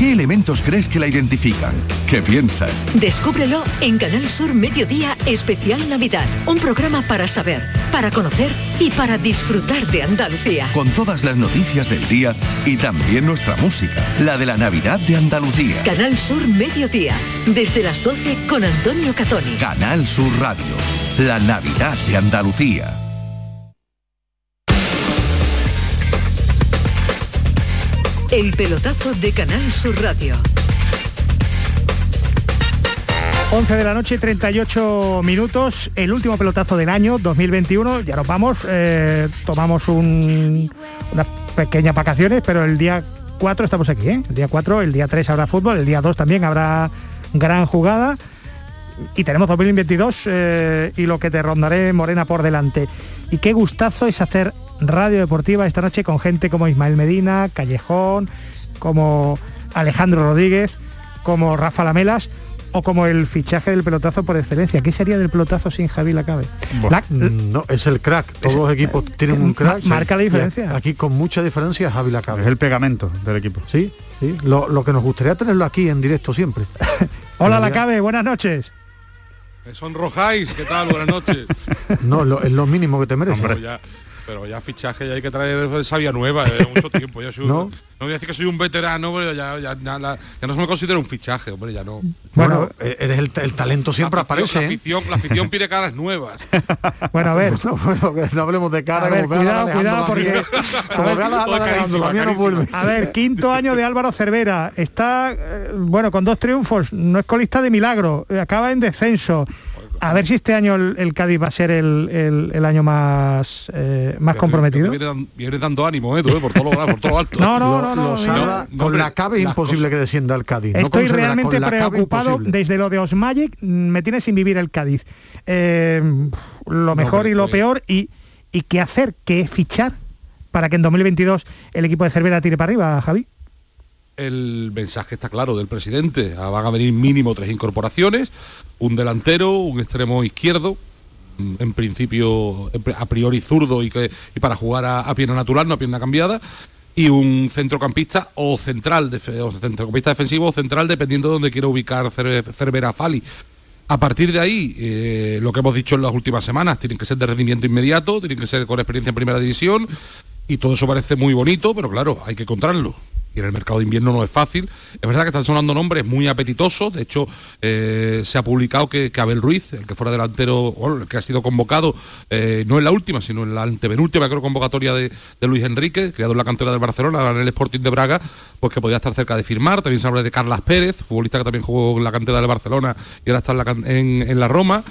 ¿Qué elementos crees que la identifican? ¿Qué piensas? Descúbrelo en Canal Sur Mediodía Especial Navidad. Un programa para saber, para conocer y para disfrutar de Andalucía. Con todas las noticias del día y también nuestra música, la de la Navidad de Andalucía. Canal Sur Mediodía, desde las 12 con Antonio Catoni. Canal Sur Radio, la Navidad de Andalucía. El pelotazo de Canal Sur Radio. 11 de la noche, 38 minutos, el último pelotazo del año 2021. Ya nos vamos, eh, tomamos un- unas pequeñas vacaciones, pero el día 4 estamos aquí, ¿eh? El día 4, el día 3 habrá fútbol, el día 2 también habrá gran jugada. Y tenemos 2022 eh, y lo que te rondaré Morena por delante. Y qué gustazo es hacer radio deportiva esta noche con gente como Ismael Medina, Callejón, como Alejandro Rodríguez, como Rafa Lamelas o como el fichaje del pelotazo por excelencia. ¿Qué sería del pelotazo sin Javi Lacabe? La- Mm, No, es el crack. Todos los equipos tienen un crack. Ma- marca la Y diferencia. Aquí con mucha diferencia Javi Lacabe. Es el pegamento del equipo. Sí, sí. Lo, lo que nos gustaría tenerlo aquí en directo siempre. Hola Lacabe, buenas noches. Me sonrojáis, ¿qué tal? Buenas noches. No, lo- es lo mínimo que te merece. Pero ya, pero ya fichaje, ya hay que traer sabia nueva, eh, mucho tiempo. Ya soy un- ¿No? no voy a decir que soy un veterano, pero ya, ya, ya, la- ya no se me considera un fichaje, hombre, ya no. Bueno, eh, eres el, el talento siempre la afición, aparece. La ¿eh? afición, la afición pide caras nuevas. Bueno, a ver. No, bueno, que no hablemos de cara, A ver, la cuidado, cuidado, porque- a ver, quinto año de Álvaro Cervera. Está, eh, bueno, con dos triunfos. No es colista de milagro. Acaba en descenso. A ver si este año el, el Cádiz va a ser el, el- el año más, eh, más comprometido. Viene, viene dando ánimo, eh, tú, eh, por todo lo grado, por todo lo alto. No, no, Lo- no, no, lo mira. salva- No, con hombre, la cabe imposible cosas- que descienda el Cádiz. Estoy realmente preocupado desde lo de Osmagic, mm, me tiene sin vivir el Cádiz. Eh, lo mejor y lo peor y, y qué hacer, qué fichar para que en 2022 el equipo de Cervera tire para arriba, Javi. El mensaje está claro del presidente. Ah, Van a venir mínimo tres incorporaciones, un delantero, un extremo izquierdo, mm, en principio a priori zurdo y, que, y para jugar a, pierna natural, no a pierna cambiada, y un centrocampista o central, o centrocampista defensivo o central, dependiendo de donde quiera ubicar Cer- Cervera Fali. A partir de ahí, eh, lo que hemos dicho en las últimas semanas, tienen que ser de rendimiento inmediato, tienen que ser con experiencia en primera división, y todo eso parece muy bonito, pero claro, hay que encontrarlo. Y en el mercado de invierno no es fácil. Es verdad que están sonando nombres muy apetitosos. De hecho, eh, se ha publicado que, Abel Ruiz, el que fuera delantero, bueno, el que ha sido convocado, eh, no en la última, sino en la antepenúltima, creo, convocatoria de, Luis Enrique, criado en la cantera del Barcelona, en el Sporting de Braga, pues que podía estar cerca de firmar. También se habla de Carlas Pérez, futbolista que también jugó en la cantera del Barcelona y ahora está en la Roma.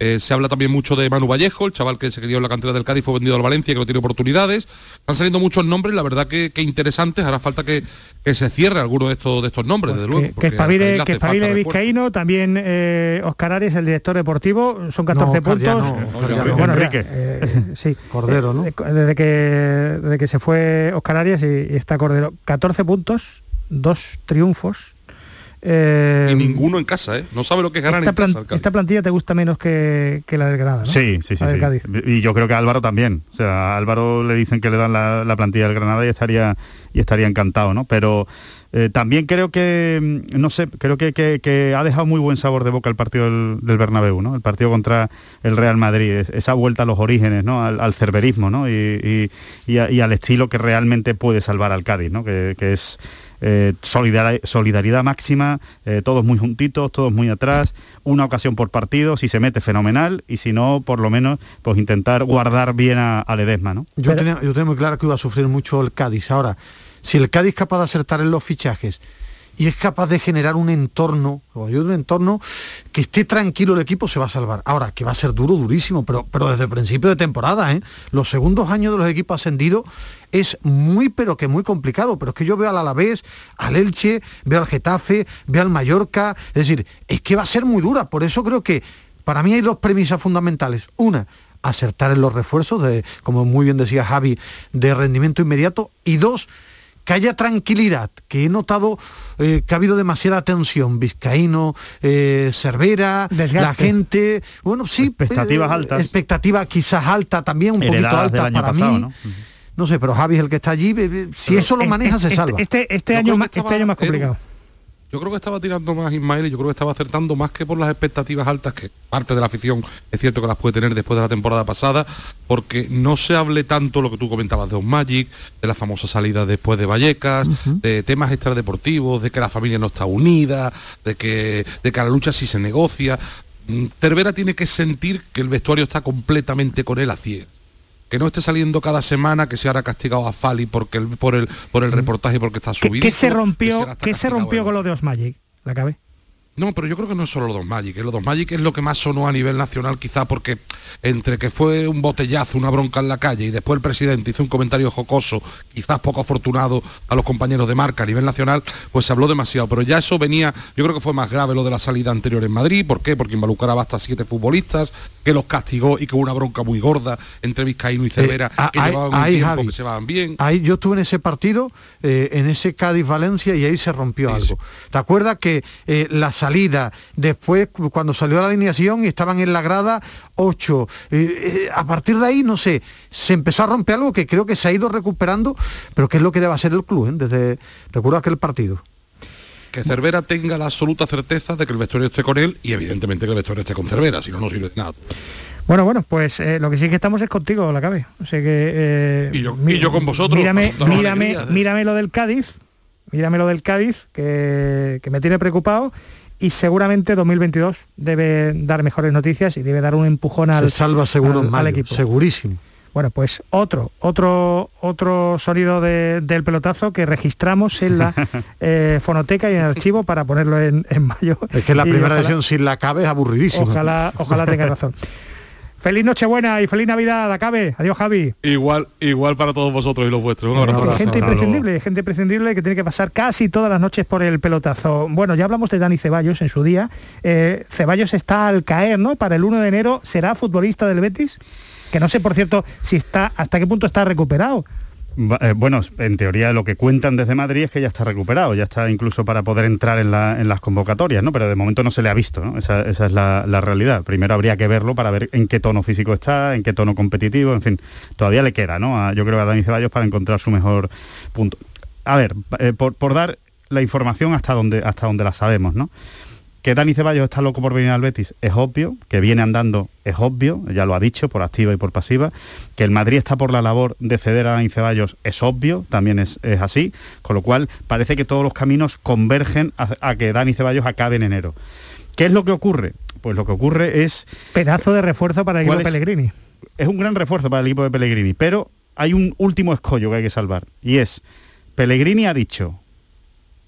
Eh, se habla también mucho de Manu Vallejo, el chaval que se crió en la cantera del Cádiz, fue vendido al Valencia, que no tiene oportunidades. Están saliendo muchos nombres, la verdad que, que interesantes. Hará falta que, que se cierre alguno de estos, de estos nombres, desde luego. Que, espabile, que espabile. Vizcaíno, también eh, Oscar Arias, el director deportivo, son 14 Oscar ya puntos. no, no. Bueno, ya, Enrique. eh, sí. Cordero, ¿no? Eh, Desde que, desde que se fue Oscar Arias y, y está Cordero. 14 puntos, dos triunfos. Eh, Y ninguno en casa, ¿eh? No sabe lo que es ganar esta, en casa. plan- esta plantilla te gusta menos que, que la del Granada, ¿no? Sí, sí, sí. La del sí. Cádiz. Y yo creo que a Álvaro también. O sea, a Álvaro le dicen que le dan la, la plantilla del Granada y estaría, y estaría encantado, ¿no? Pero eh, también creo que, mm, no sé, creo que, que- que ha dejado muy buen sabor de boca el partido del, del Bernabéu, ¿no? El partido contra el Real Madrid, es- esa vuelta a los orígenes, ¿no? Al, al cerverismo, ¿no? Y, y- y a- y al estilo que realmente puede salvar al Cádiz, ¿no? Que, que es eh, solidar- solidaridad máxima, eh, todos muy juntitos, todos muy atrás, una ocasión por partido, si se mete fenomenal y si no, por lo menos, pues intentar guardar bien a, a Ledesma, ¿no? Yo, tenía, yo tenía muy claro que iba a sufrir mucho el Cádiz. Ahora, si el Cádiz es capaz de acertar en los fichajes y es capaz de generar un entorno, o yo un entorno que esté tranquilo el equipo, se va a salvar. Ahora, que va a ser duro, durísimo, pero, pero desde el principio de temporada, ¿eh? Los segundos años de los equipos ascendidos es muy, pero que muy complicado. Pero es que yo veo al Alavés, al Elche, veo al Getafe, veo al Mallorca. Es decir, es que va a ser muy dura. Por eso creo que para mí hay dos premisas fundamentales. Una, acertar en los refuerzos, de, como muy bien decía Javi, de rendimiento inmediato. Y dos, que haya tranquilidad, que he notado eh, que ha habido demasiada tensión, Vizcaíno, eh, Cervera, Desgaste. la gente, bueno, sí, Expectativas eh, altas. expectativa quizás alta también, un poquito Heredadas del alta año para pasado, mí. ¿no? No sé, pero Javi es el que está allí, si eso lo maneja se este, salva. Este, este año, más- estaba- este año más complicado. Yo creo que estaba tirando más Ismael y yo creo que estaba acertando más que por las expectativas altas que parte de la afición es cierto que las puede tener después de la temporada pasada, porque no se hable tanto lo que tú comentabas de un Magic, de la famosa salida después de Vallecas, de temas extradeportivos, de que la familia no está unida, de que, de que la lucha sí se negocia. Mm, Cervera tiene que sentir que el vestuario está completamente con él a ciegas que no esté saliendo cada semana, que se hará castigado a Fali porque el, por el por el reportaje porque está ¿Qué, subido. qué se rompió, ¿qué se rompió con lo de Osmagic? ¿La cabe? No, pero yo creo que no es solo los dos Magic. ¿eh? Los dos Magic es lo que más sonó a nivel nacional, quizá porque entre que fue un botellazo, una bronca en la calle, y después el presidente hizo un comentario jocoso, quizás poco afortunado a los compañeros de marca a nivel nacional, pues se habló demasiado. Pero ya eso venía, yo creo que fue más grave lo de la salida anterior en Madrid. ¿Por qué? Porque involucraba hasta siete futbolistas, que los castigó y que hubo una bronca muy gorda entre Vizcaíno y Cervera, ah, que llevaban un tiempo Javi. que se van bien. Ahí yo estuve en ese partido, eh, en ese Cádiz-Valencia, y ahí se rompió algo. ¿Te acuerdas que eh, la salida, después cu- cuando salió la alineación y estaban en la grada ocho, eh, eh, a partir de ahí, no sé, se empezó a romper algo que creo que se ha ido recuperando, pero que es lo que debe hacer el club, ¿eh? desde, recuerdo aquel partido. Que Cervera tenga la absoluta certeza de que el vestuario esté con él y evidentemente que el vestuario esté con Cervera, si no, no sirve de nada. Bueno, bueno, pues eh, lo que sí que estamos es contigo, la cabe. O sea que... eh, Y yo- mi- y yo con vosotros, Mírame, mírame, alegría, ¿eh? mírame lo del Cádiz, mírame lo del Cádiz, que, que me tiene preocupado. Y seguramente 2022 debe dar mejores noticias y debe dar un empujón al, se salva seguro al- en al equipo. segurísimo. Bueno, pues otro, otro, otro sonido de- del pelotazo que registramos en la eh, fonoteca y en el archivo para ponerlo en, en mayo. Es que la primera edición sin la cabe es aburridísima. Ojalá, ojalá tenga razón. Feliz Nochebuena y feliz Navidad, Acabe. Adiós, Javi. Igual, igual para todos vosotros y los vuestros. Un abrazo. Hay gente imprescindible, gente imprescindible que tiene que pasar casi todas las noches por el pelotazo. Bueno, ya hablamos de Dani Ceballos en su día. Eh, Ceballos está al caer, ¿no? Para el 1 de enero será futbolista del Betis. Que no sé, por cierto, si está, hasta qué punto está recuperado. Eh, bueno, en teoría lo que cuentan desde Madrid es que ya está recuperado, ya está incluso para poder entrar en, la- en las convocatorias, ¿no? Pero de momento no se le ha visto, ¿no? Esa, es la, realidad. Primero habría que verlo para ver en qué tono físico está, en qué tono competitivo, en fin, todavía le queda, ¿no? Yo creo a Dani Ceballos para encontrar su mejor punto. A ver, eh, por, por dar la información hasta donde, hasta donde la sabemos, ¿no? Que Dani Ceballos está loco por venir al Betis es obvio, que viene andando es obvio, ya lo ha dicho por activa y por pasiva, que el Madrid está por la labor de ceder a Dani Ceballos es obvio, también es, es así, con lo cual parece que todos los caminos convergen a, a que Dani Ceballos acabe en enero. ¿Qué es lo que ocurre? Pues lo que ocurre es... Pedazo de refuerzo para el equipo ¿Cuál es? Pellegrini. Es un gran refuerzo para el equipo de Pellegrini, pero hay un último escollo que hay que salvar, y es, Pellegrini ha dicho,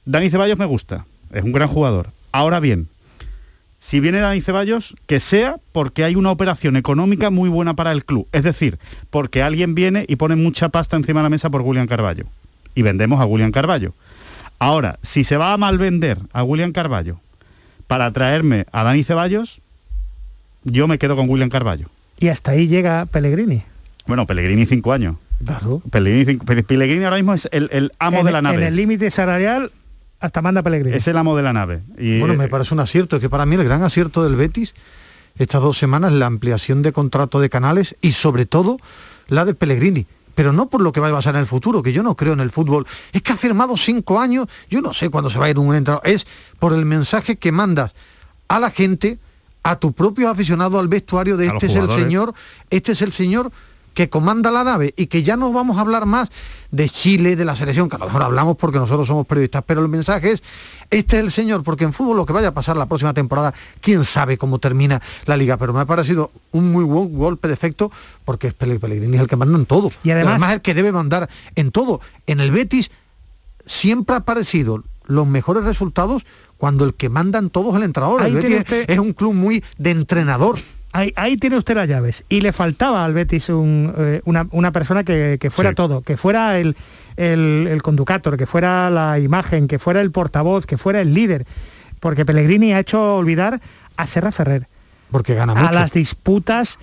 Dani Ceballos me gusta, es un gran jugador. Ahora bien, si viene Dani Ceballos, que sea porque hay una operación económica muy buena para el club. Es decir, porque alguien viene y pone mucha pasta encima de la mesa por William Carballo. Y vendemos a William Carballo. Ahora, si se va a mal vender a William Carballo para traerme a Dani Ceballos, yo me quedo con William Carballo. Y hasta ahí llega Pellegrini. Bueno, Pellegrini cinco años. Claro. Pellegrini, cinco- Pe- Pellegrini ahora mismo es el, el amo en, de la nave. En el límite salarial hasta manda Pellegrini. Es el amo de la nave. Y, Bueno, me eh, parece un acierto, es que para mí el gran acierto del Betis estas dos semanas la ampliación de contrato de canales y sobre todo la de Pellegrini. Pero no por lo que va a pasar en el futuro, que yo no creo en el fútbol. Es que ha firmado cinco años, yo no sé cuándo se va a ir un entrenador. Es por el mensaje que mandas a la gente, a tu propio aficionado, al vestuario de A este es el señor, este es el señor que comanda la nave y que ya no vamos a hablar más de Chile, de la selección, que a lo mejor hablamos porque nosotros somos periodistas, pero el mensaje es, este es el señor, porque en fútbol lo que vaya a pasar la próxima temporada, quién sabe cómo termina la liga, pero me ha parecido un muy buen golpe de efecto porque es Pellegrini el que manda en todo. Y además- es el que debe mandar en todo. En el Betis siempre ha parecido los mejores resultados cuando el que manda en todo es el entrenador. Ahí el Betis usted- es un club muy de entrenador. Ahí, ahí tiene usted las llaves. Y le faltaba al Betis un, eh, una, una persona que, que fuera Sí. todo, que fuera el, el, el conductor, que fuera la imagen, que fuera el portavoz, que fuera el líder. Porque Pellegrini ha hecho olvidar a Serra Ferrer, Porque gana a mucho. las disputas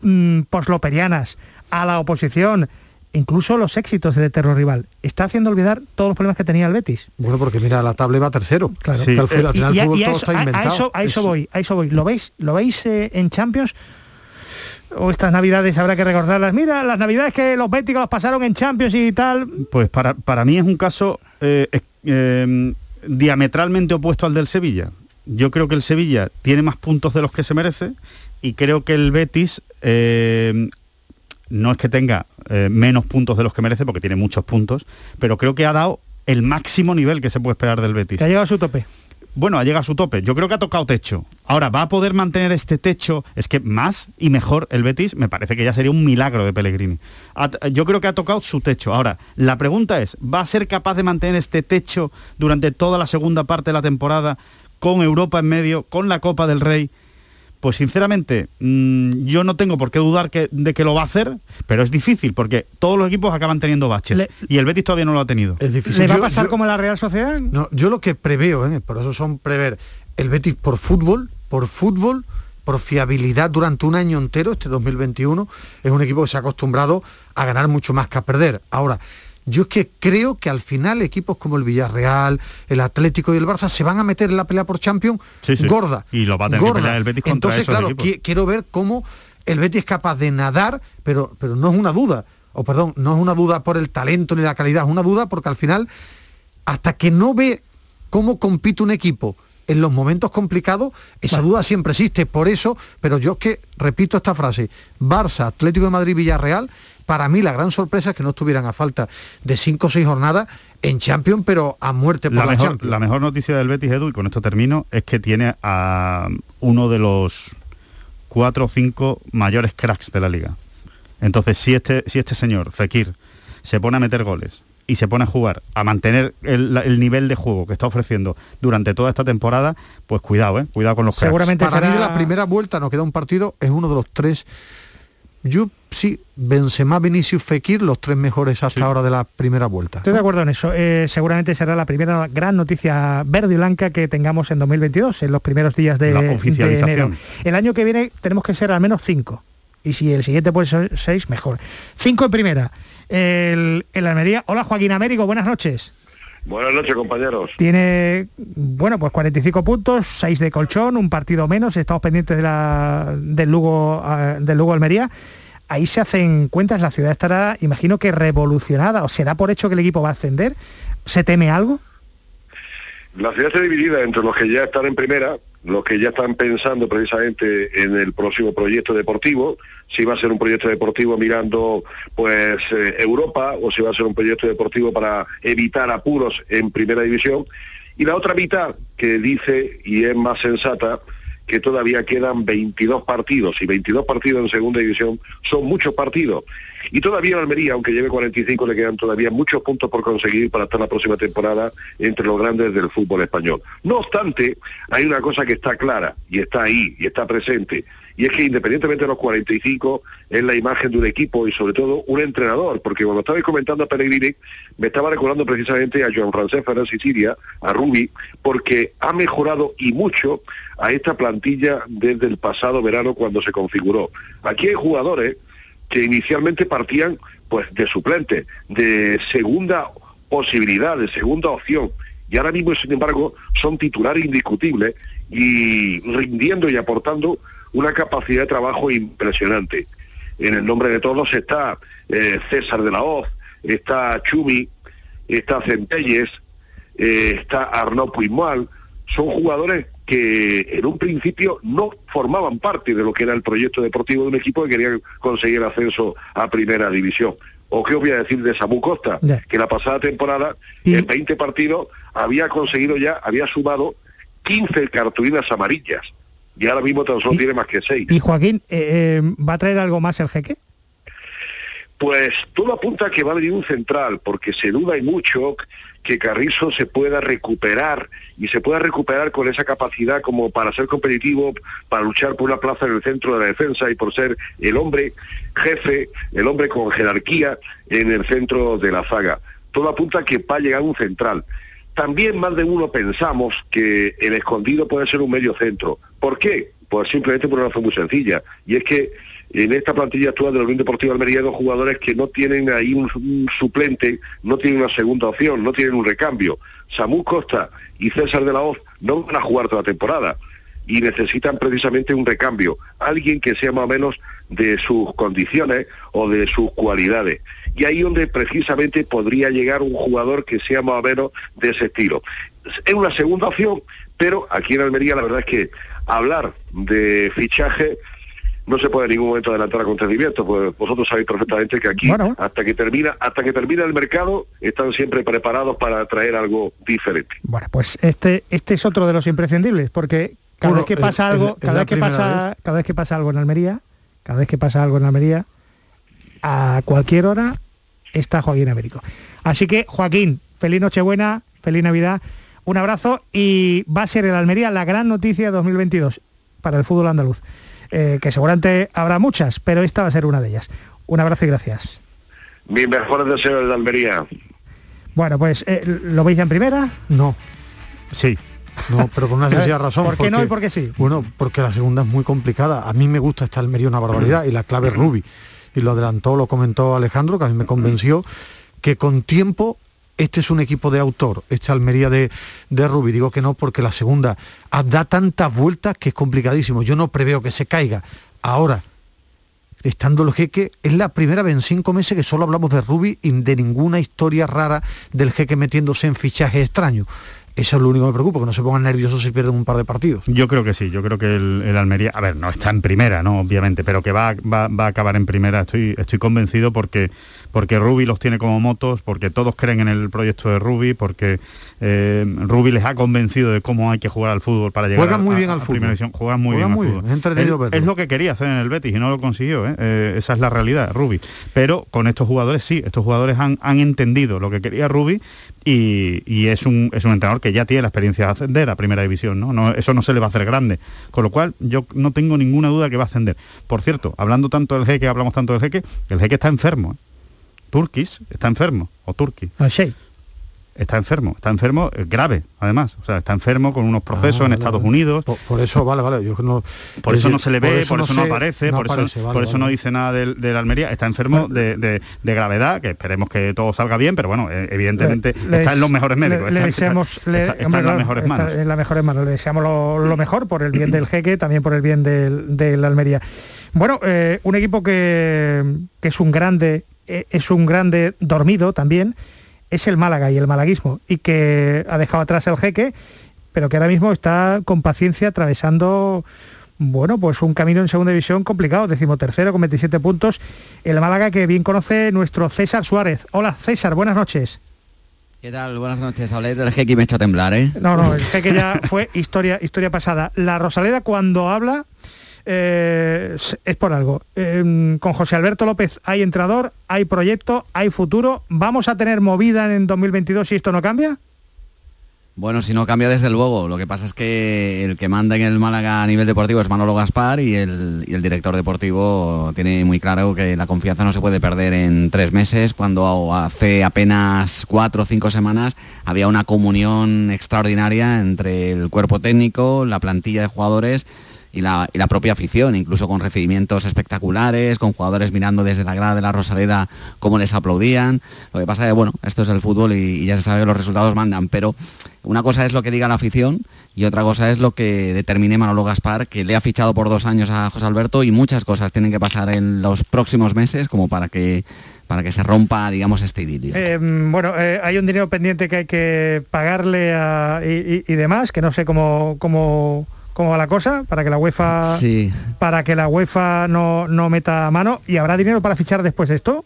mm, posloperianas, a la oposición, incluso los éxitos del eterno rival. Está haciendo olvidar todos los problemas que tenía el Betis. Bueno, porque mira, la tabla va tercero. Claro. Al, Y- final y fútbol y a todo eso, está a- a inventado. eso- a eso Es- voy, a eso voy. ¿Lo veis? ¿Lo veis eh, en Champions? O estas navidades habrá que recordarlas. Mira, las navidades que los béticos las pasaron en Champions y tal. Pues para, para mí es un caso eh, eh, diametralmente opuesto al del Sevilla. Yo creo que el Sevilla tiene más puntos de los que se merece y creo que el Betis eh, no es que tenga eh, menos puntos de los que merece, porque tiene muchos puntos, pero creo que ha dado el máximo nivel que se puede esperar del Betis. Que ha llegado a su tope. Bueno, ha llegado a su tope. Yo creo que ha tocado techo. Ahora, ¿va a poder mantener este techo? Es que más y mejor el Betis me parece que ya sería un milagro de Pellegrini. Yo creo que ha tocado su techo. Ahora, la pregunta es, ¿va a ser capaz de mantener este techo durante toda la segunda parte de la temporada, con Europa en medio, con la Copa del Rey? Pues sinceramente, mm, yo no tengo por qué dudar que- de que lo va a hacer, pero es difícil porque todos los equipos acaban teniendo baches y el Betis todavía no lo ha tenido. Es difícil. ¿Le va a Yo- pasar yo- como la Real Sociedad? No, yo lo que preveo, ¿eh? por eso son prever, el Betis por fútbol, por fútbol, por fiabilidad durante un año entero, este 2021, es un equipo que se ha acostumbrado a ganar mucho más que a perder. Ahora, yo es que creo que al final equipos como el Villarreal, el Atlético y el Barça se van a meter en la pelea por Champions Sí, sí. gorda. Y lo va a tener que gorda. pelear el Betis contra Entonces, esos claro, qui- quiero ver cómo el Betis es capaz de nadar, pero, pero no es una duda. O perdón, no es una duda por el talento ni la calidad, es una duda porque al final hasta que no ve cómo compite un equipo en los momentos complicados, esa duda siempre existe. Por eso, pero yo es que repito esta frase, Barça, Atlético de Madrid, Villarreal, para mí la gran sorpresa es que no estuvieran a falta de cinco o seis jornadas en Champions, pero a muerte por la la, mejor, Champions. la mejor noticia del Betis, Edu, y con esto termino, es que tiene a uno de los cuatro o cinco mayores cracks de la liga. Entonces, si este, si este señor, Fekir, se pone a meter goles y se pone a jugar, a mantener el, nivel de juego que está ofreciendo durante toda esta temporada, pues cuidado, ¿eh? Cuidado con los cracks. Para mí de la primera vuelta nos queda un partido, es uno de los tres. Yo sí, Benzema, Vinicius, Fekir, los tres mejores hasta ahora de la primera vuelta. Estoy de acuerdo en eso. Eh, seguramente será la primera gran noticia verde y blanca que tengamos en 2022, en los primeros días de, La de oficialización. enero. El año que viene tenemos que ser al menos cinco. Y si el siguiente puede ser seis, mejor. Cinco en primera. El, el Almería. Hola Joaquín Américo, buenas noches. Buenas noches, compañeros. Tiene, bueno, pues 45 puntos, 6 de colchón, un partido menos. Estamos pendientes de la, del, Lugo, eh, del Lugo Almería. Ahí se hacen cuentas, la ciudad estará, imagino que revolucionada, o se da por hecho que el equipo va a ascender. ¿Se teme algo? La ciudad está dividida entre los que ya están en primera, los que ya están pensando precisamente en el próximo proyecto deportivo, si va a ser un proyecto deportivo mirando pues eh, Europa o si va a ser un proyecto deportivo para evitar apuros en primera división, y la otra mitad que dice y es más sensata que todavía quedan 22 partidos y 22 partidos en segunda división son muchos partidos. Y todavía en Almería, aunque lleve 45, le quedan todavía muchos puntos por conseguir para estar la próxima temporada entre los grandes del fútbol español. No obstante, hay una cosa que está clara y está ahí y está presente. Y es que independientemente de los 45, es la imagen de un equipo y sobre todo un entrenador, porque cuando estabais comentando a Pellegrini, me estaba recordando precisamente a Joan Francesc Ferrer Sicilia, a Rubi, porque ha mejorado y mucho a esta plantilla desde el pasado verano cuando se configuró. Aquí hay jugadores que inicialmente partían pues de suplente, de segunda posibilidad, de segunda opción. Y ahora mismo, sin embargo, son titulares indiscutibles y rindiendo y aportando una capacidad de trabajo impresionante. En el nombre de todos está eh, César de la Hoz, está Chumi, está Centelles, eh, está Arnaud Puigmal, son jugadores que en un principio no formaban parte de lo que era el proyecto deportivo de un equipo que quería conseguir ascenso a primera división. ¿O qué os voy a decir de Samu Costa? Que la pasada temporada, en 20 partidos, había conseguido ya, había sumado 15 cartulinas amarillas. Y ahora mismo tan solo tiene más que 6. Y Joaquín, eh, eh, ¿va a traer algo más el jeque? Pues todo apunta a que va a venir un central, porque se duda y mucho que Carrizo se pueda recuperar y se pueda recuperar con esa capacidad como para ser competitivo, para luchar por una plaza en el centro de la defensa y por ser el hombre jefe, el hombre con jerarquía en el centro de la zaga. Todo apunta a que va a llegar un central. También más de uno pensamos que el escondido puede ser un medio centro. ¿Por qué? Pues simplemente por una razón muy sencilla. Y es que en esta plantilla actual de la Unión Deportiva Almería hay dos jugadores que no tienen ahí un, suplente, no tienen una segunda opción, no tienen un recambio. Samu Costa y César de la Hoz no van a jugar toda la temporada. y necesitan precisamente un recambio, alguien que sea más o menos de sus condiciones o de sus cualidades. Y ahí donde precisamente podría llegar un jugador que sea más o menos de ese estilo. Es una segunda opción, pero aquí en Almería la verdad es que hablar de fichaje no se puede en ningún momento adelantar acontecimientos, pues vosotros sabéis perfectamente que aquí hasta que termina, hasta que termina el mercado, están siempre preparados para traer algo diferente. Bueno, pues este, este es otro de los imprescindibles, porque cada vez que pasa algo, cada vez que pasa, cada vez que pasa algo en Almería, cada vez que pasa algo en Almería, a cualquier hora está Joaquín Américo. Así que, Joaquín, feliz Nochebuena, feliz Navidad, un abrazo y va a ser el Almería la gran noticia de 2022 para el fútbol andaluz. Eh, que seguramente habrá muchas, pero esta va a ser una de ellas. Un abrazo y gracias. Mis mejores deseos de Almería. Bueno, pues, eh, ¿lo veis en primera? No. Sí. No, pero con una sencilla razón. ¿Por qué no y por qué sí? Bueno, porque la segunda es muy complicada. A mí me gusta esta Almería una barbaridad y la clave es Rubi. Y lo adelantó, lo comentó Alejandro, que a mí me convenció que con tiempo este es un equipo de autor, este Almería de, de Rubi. Digo que no porque la segunda da tantas vueltas que es complicadísimo. Yo no preveo que se caiga. Ahora, estando el jeque, es la primera vez en cinco meses que solo hablamos de Rubi y de ninguna historia rara del jeque metiéndose en fichajes extraños. Eso es lo único que me preocupa, que no se pongan nerviosos si pierden un par de partidos. Yo creo que sí, yo creo que el, Almería, a ver, no está en primera, ¿no? Obviamente, pero que va, va, va, a acabar en primera, estoy, estoy convencido porque porque Ruby los tiene como motos, porque todos creen en el proyecto de Ruby, porque eh, Ruby les ha convencido de cómo hay que jugar al fútbol para llegar Juegan muy bien al fútbol. Juegan muy bien al fútbol. Es, lo que quería hacer en el Betis y no lo consiguió. ¿eh? Eh, esa es la realidad, Ruby. Pero con estos jugadores sí, estos jugadores han, entendido lo que quería Ruby y, es, un, es un entrenador que ya tiene la experiencia de ascender a primera división, ¿no? ¿no? Eso no se le va a hacer grande. Con lo cual yo no tengo ninguna duda que va a ascender. Por cierto, hablando tanto del jeque, hablamos tanto del jeque, el jeque está enfermo. Turkis está enfermo, o Turki. Ah. Está enfermo, está enfermo eh, grave, además. O sea, está enfermo con unos procesos ah, en Estados Unidos. Por, eso, vale, vale. Yo no, por eso no se le ve, por eso, no, aparece, por, eso, por eso no dice nada de, la Almería. Está enfermo de, gravedad, que esperemos que todo salga bien, pero bueno, eh, evidentemente está en los mejores médicos. Le, deseamos, está, en las mejores manos. en las mejores manos. Le deseamos lo, mejor por el bien del jeque, también por el bien de la Almería. Bueno, eh, un equipo que, que es un grande es un grande dormido también, es el Málaga y el malaguismo, y que ha dejado atrás el jeque, pero que ahora mismo está con paciencia atravesando bueno, pues un camino en segunda división complicado, decimotercero con 27 puntos. El Málaga que bien conoce nuestro César Suárez. Hola César, buenas noches. ¿Qué tal? Buenas noches. Habláis del jeque y me echa a temblar, ¿eh? No, no, el jeque ya fue historia, historia pasada. La Rosaleda cuando habla eh, es por algo. Em, con José Alberto López hay entrador, hay proyecto, hay futuro. ¿Vamos a tener movida en 2022 si esto no cambia? Bueno, si no cambia desde luego. Lo que pasa es que el que manda en el Málaga a nivel deportivo es Manolo Gaspar y el, y el, director deportivo tiene muy claro que la confianza no se puede perder en tres meses, cuando hace apenas cuatro o cinco semanas había una comunión extraordinaria entre el cuerpo técnico, la plantilla de jugadores y la, propia afición, incluso con recibimientos espectaculares, con jugadores mirando desde la grada de la Rosaleda cómo les aplaudían. Lo que pasa es que, bueno, esto es el fútbol y, ya se sabe que los resultados mandan, pero una cosa es lo que diga la afición y otra cosa es lo que determine Manolo Gaspar, que le ha fichado por dos años a José Alberto y muchas cosas tienen que pasar en los próximos meses como para que para que se rompa, digamos, este idilio. Eh, bueno, eh, hay un dinero pendiente que hay que pagarle y, y, demás, que no sé cómo, cómo cómo va la cosa, para que la UEFA, para que la UEFA no, no meta mano. ¿Y habrá dinero para fichar después de esto?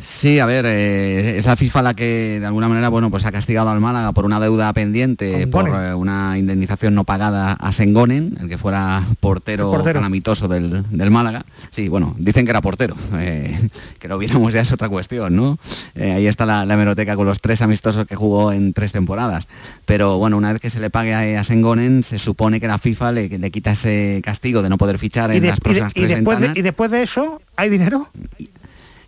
Sí, a ver, eh, es la FIFA la que de alguna manera bueno, pues ha castigado al Málaga por una deuda pendiente, por eh, una indemnización no pagada a Sengonen, el que fuera portero, calamitoso del, Málaga. Sí, bueno, dicen que era portero, eh, que lo viéramos ya es otra cuestión, ¿no? ahí está la, hemeroteca con los tres amistosos que jugó en tres temporadas. Pero bueno, una vez que se le pague a, Sengonen, se supone que la FIFA le, quita ese castigo de no poder fichar en las próximas tres después y después de eso, ¿hay dinero? Y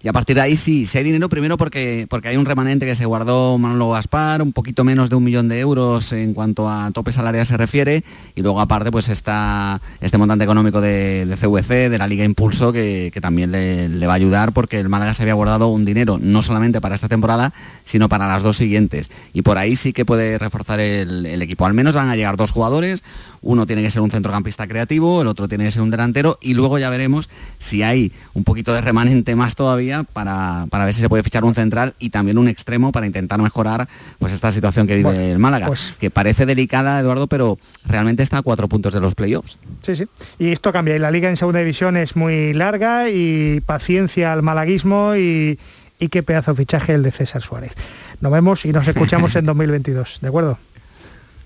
a partir de ahí sí, si hay dinero primero porque, porque hay un remanente que se guardó Manolo Gaspar, un poquito menos de un millón de euros en cuanto a tope salarial se refiere, y luego aparte pues está este montante económico de, CVC, de la Liga Impulso, que, también le, va a ayudar porque el Málaga se había guardado un dinero no solamente para esta temporada, sino para las dos siguientes. Y por ahí sí que puede reforzar el equipo. Al menos van a llegar dos jugadores, uno tiene que ser un centrocampista creativo, el otro tiene que ser un delantero y luego ya veremos si hay un poquito de remanente más todavía para, para ver si se puede fichar un central y también un extremo para intentar mejorar pues esta situación que vive el Málaga, pues- que parece delicada, Eduardo, pero realmente está a cuatro puntos de los playoffs. Sí, sí. Y esto cambia. Y la liga en segunda división es muy larga y paciencia al malaguismo y, y qué pedazo de fichaje el de César Suárez. Nos vemos y nos escuchamos en 2022. ¿De acuerdo?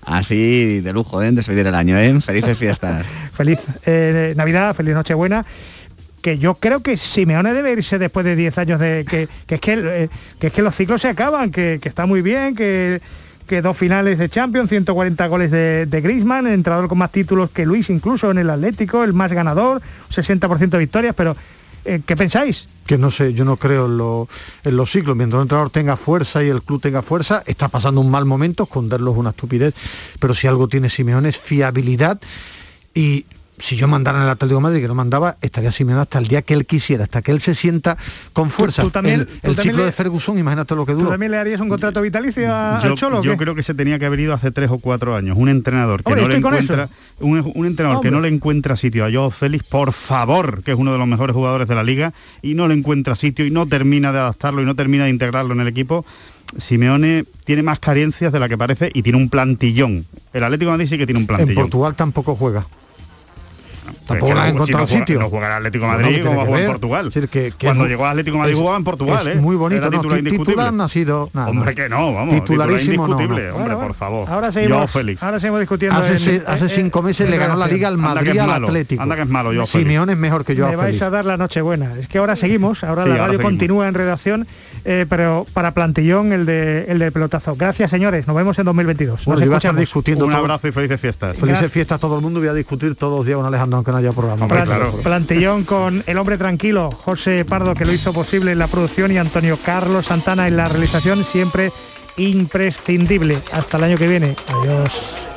Así de lujo, ¿eh? despedir el año, ¿eh? Felices fiestas. Feliz eh, Navidad, feliz Nochebuena. Que yo creo que Simeone debe irse después de 10 años de que, que es que, eh, que es que los ciclos se acaban, que, está muy bien, que, dos finales de Champions, 140 goles de, de Griezmann, entrenador con más títulos que Luis incluso en el Atlético, el más ganador, 60% de victorias, pero eh, ¿qué pensáis? que no sé, yo no creo en, lo- los ciclos. Mientras un entrenador tenga fuerza y el club tenga fuerza, está pasando un mal momento, esconderlo es una estupidez, pero si algo tiene Simeone es fiabilidad y si yo mandara en el Atlético de Madrid, que no mandaba, estaría Simeone hasta el día que él quisiera, hasta que él se sienta con fuerza. tú también- el tú el también ciclo le- de Ferguson, imagínate lo que ¿Tú dura. también le harías un contrato vitalicio a- yo, al Cholo? o yo creo que se tenía que haber ido hace tres o cuatro años. Un entrenador que Hombre, no le encuentra, un, un entrenador que no le encuentra sitio a Joao Félix, por favor, que es uno de los mejores jugadores de la liga, y no le encuentra sitio y no termina de adaptarlo y no termina de integrarlo en el equipo. Simeone tiene más carencias de la que parece y tiene un plantillón. El Atlético de Madrid sí que tiene un En plantillón. Portugal tampoco juega. Tampoco que lo ha no- si encontrado no sitio. no juega el Atlético de Madrid como jugar en. Portugal. Es decir, que- que Cuando es- llegó al Atlético de Madrid jugaba en Portugal, es ¿eh? muy bonito, Era no, titular titular no ha sido nada, Hombre, que no, vamos. Titularísimo no, indiscutible, no. hombre, por favor. Ahora seguimos, Félix. ahora seguimos discutiendo. Hace, eh, cinco meses le ganó la liga al Madrid al Atlético. anda que es malo, Félix. Simeone es mejor que yo. Me vais a dar la noche buena. Es que ahora seguimos, ahora Sí, la radio continúa en redacción, eh, pero para plantillón el de el de pelotazo. Gracias señores, nos vemos en 2022. Bueno, Nos yo voy a estar discutiendo Un todo- abrazo y felices fiestas. Felices Gracias. fiestas a todo el mundo. Voy a discutir todos los días con Alejandro, aunque no haya programa. Hombre, claro. Plantillón con el hombre tranquilo, José Pardo, que lo hizo posible en la producción, y Antonio Carlos Santana en la realización, siempre imprescindible. Hasta el año que viene. Adiós.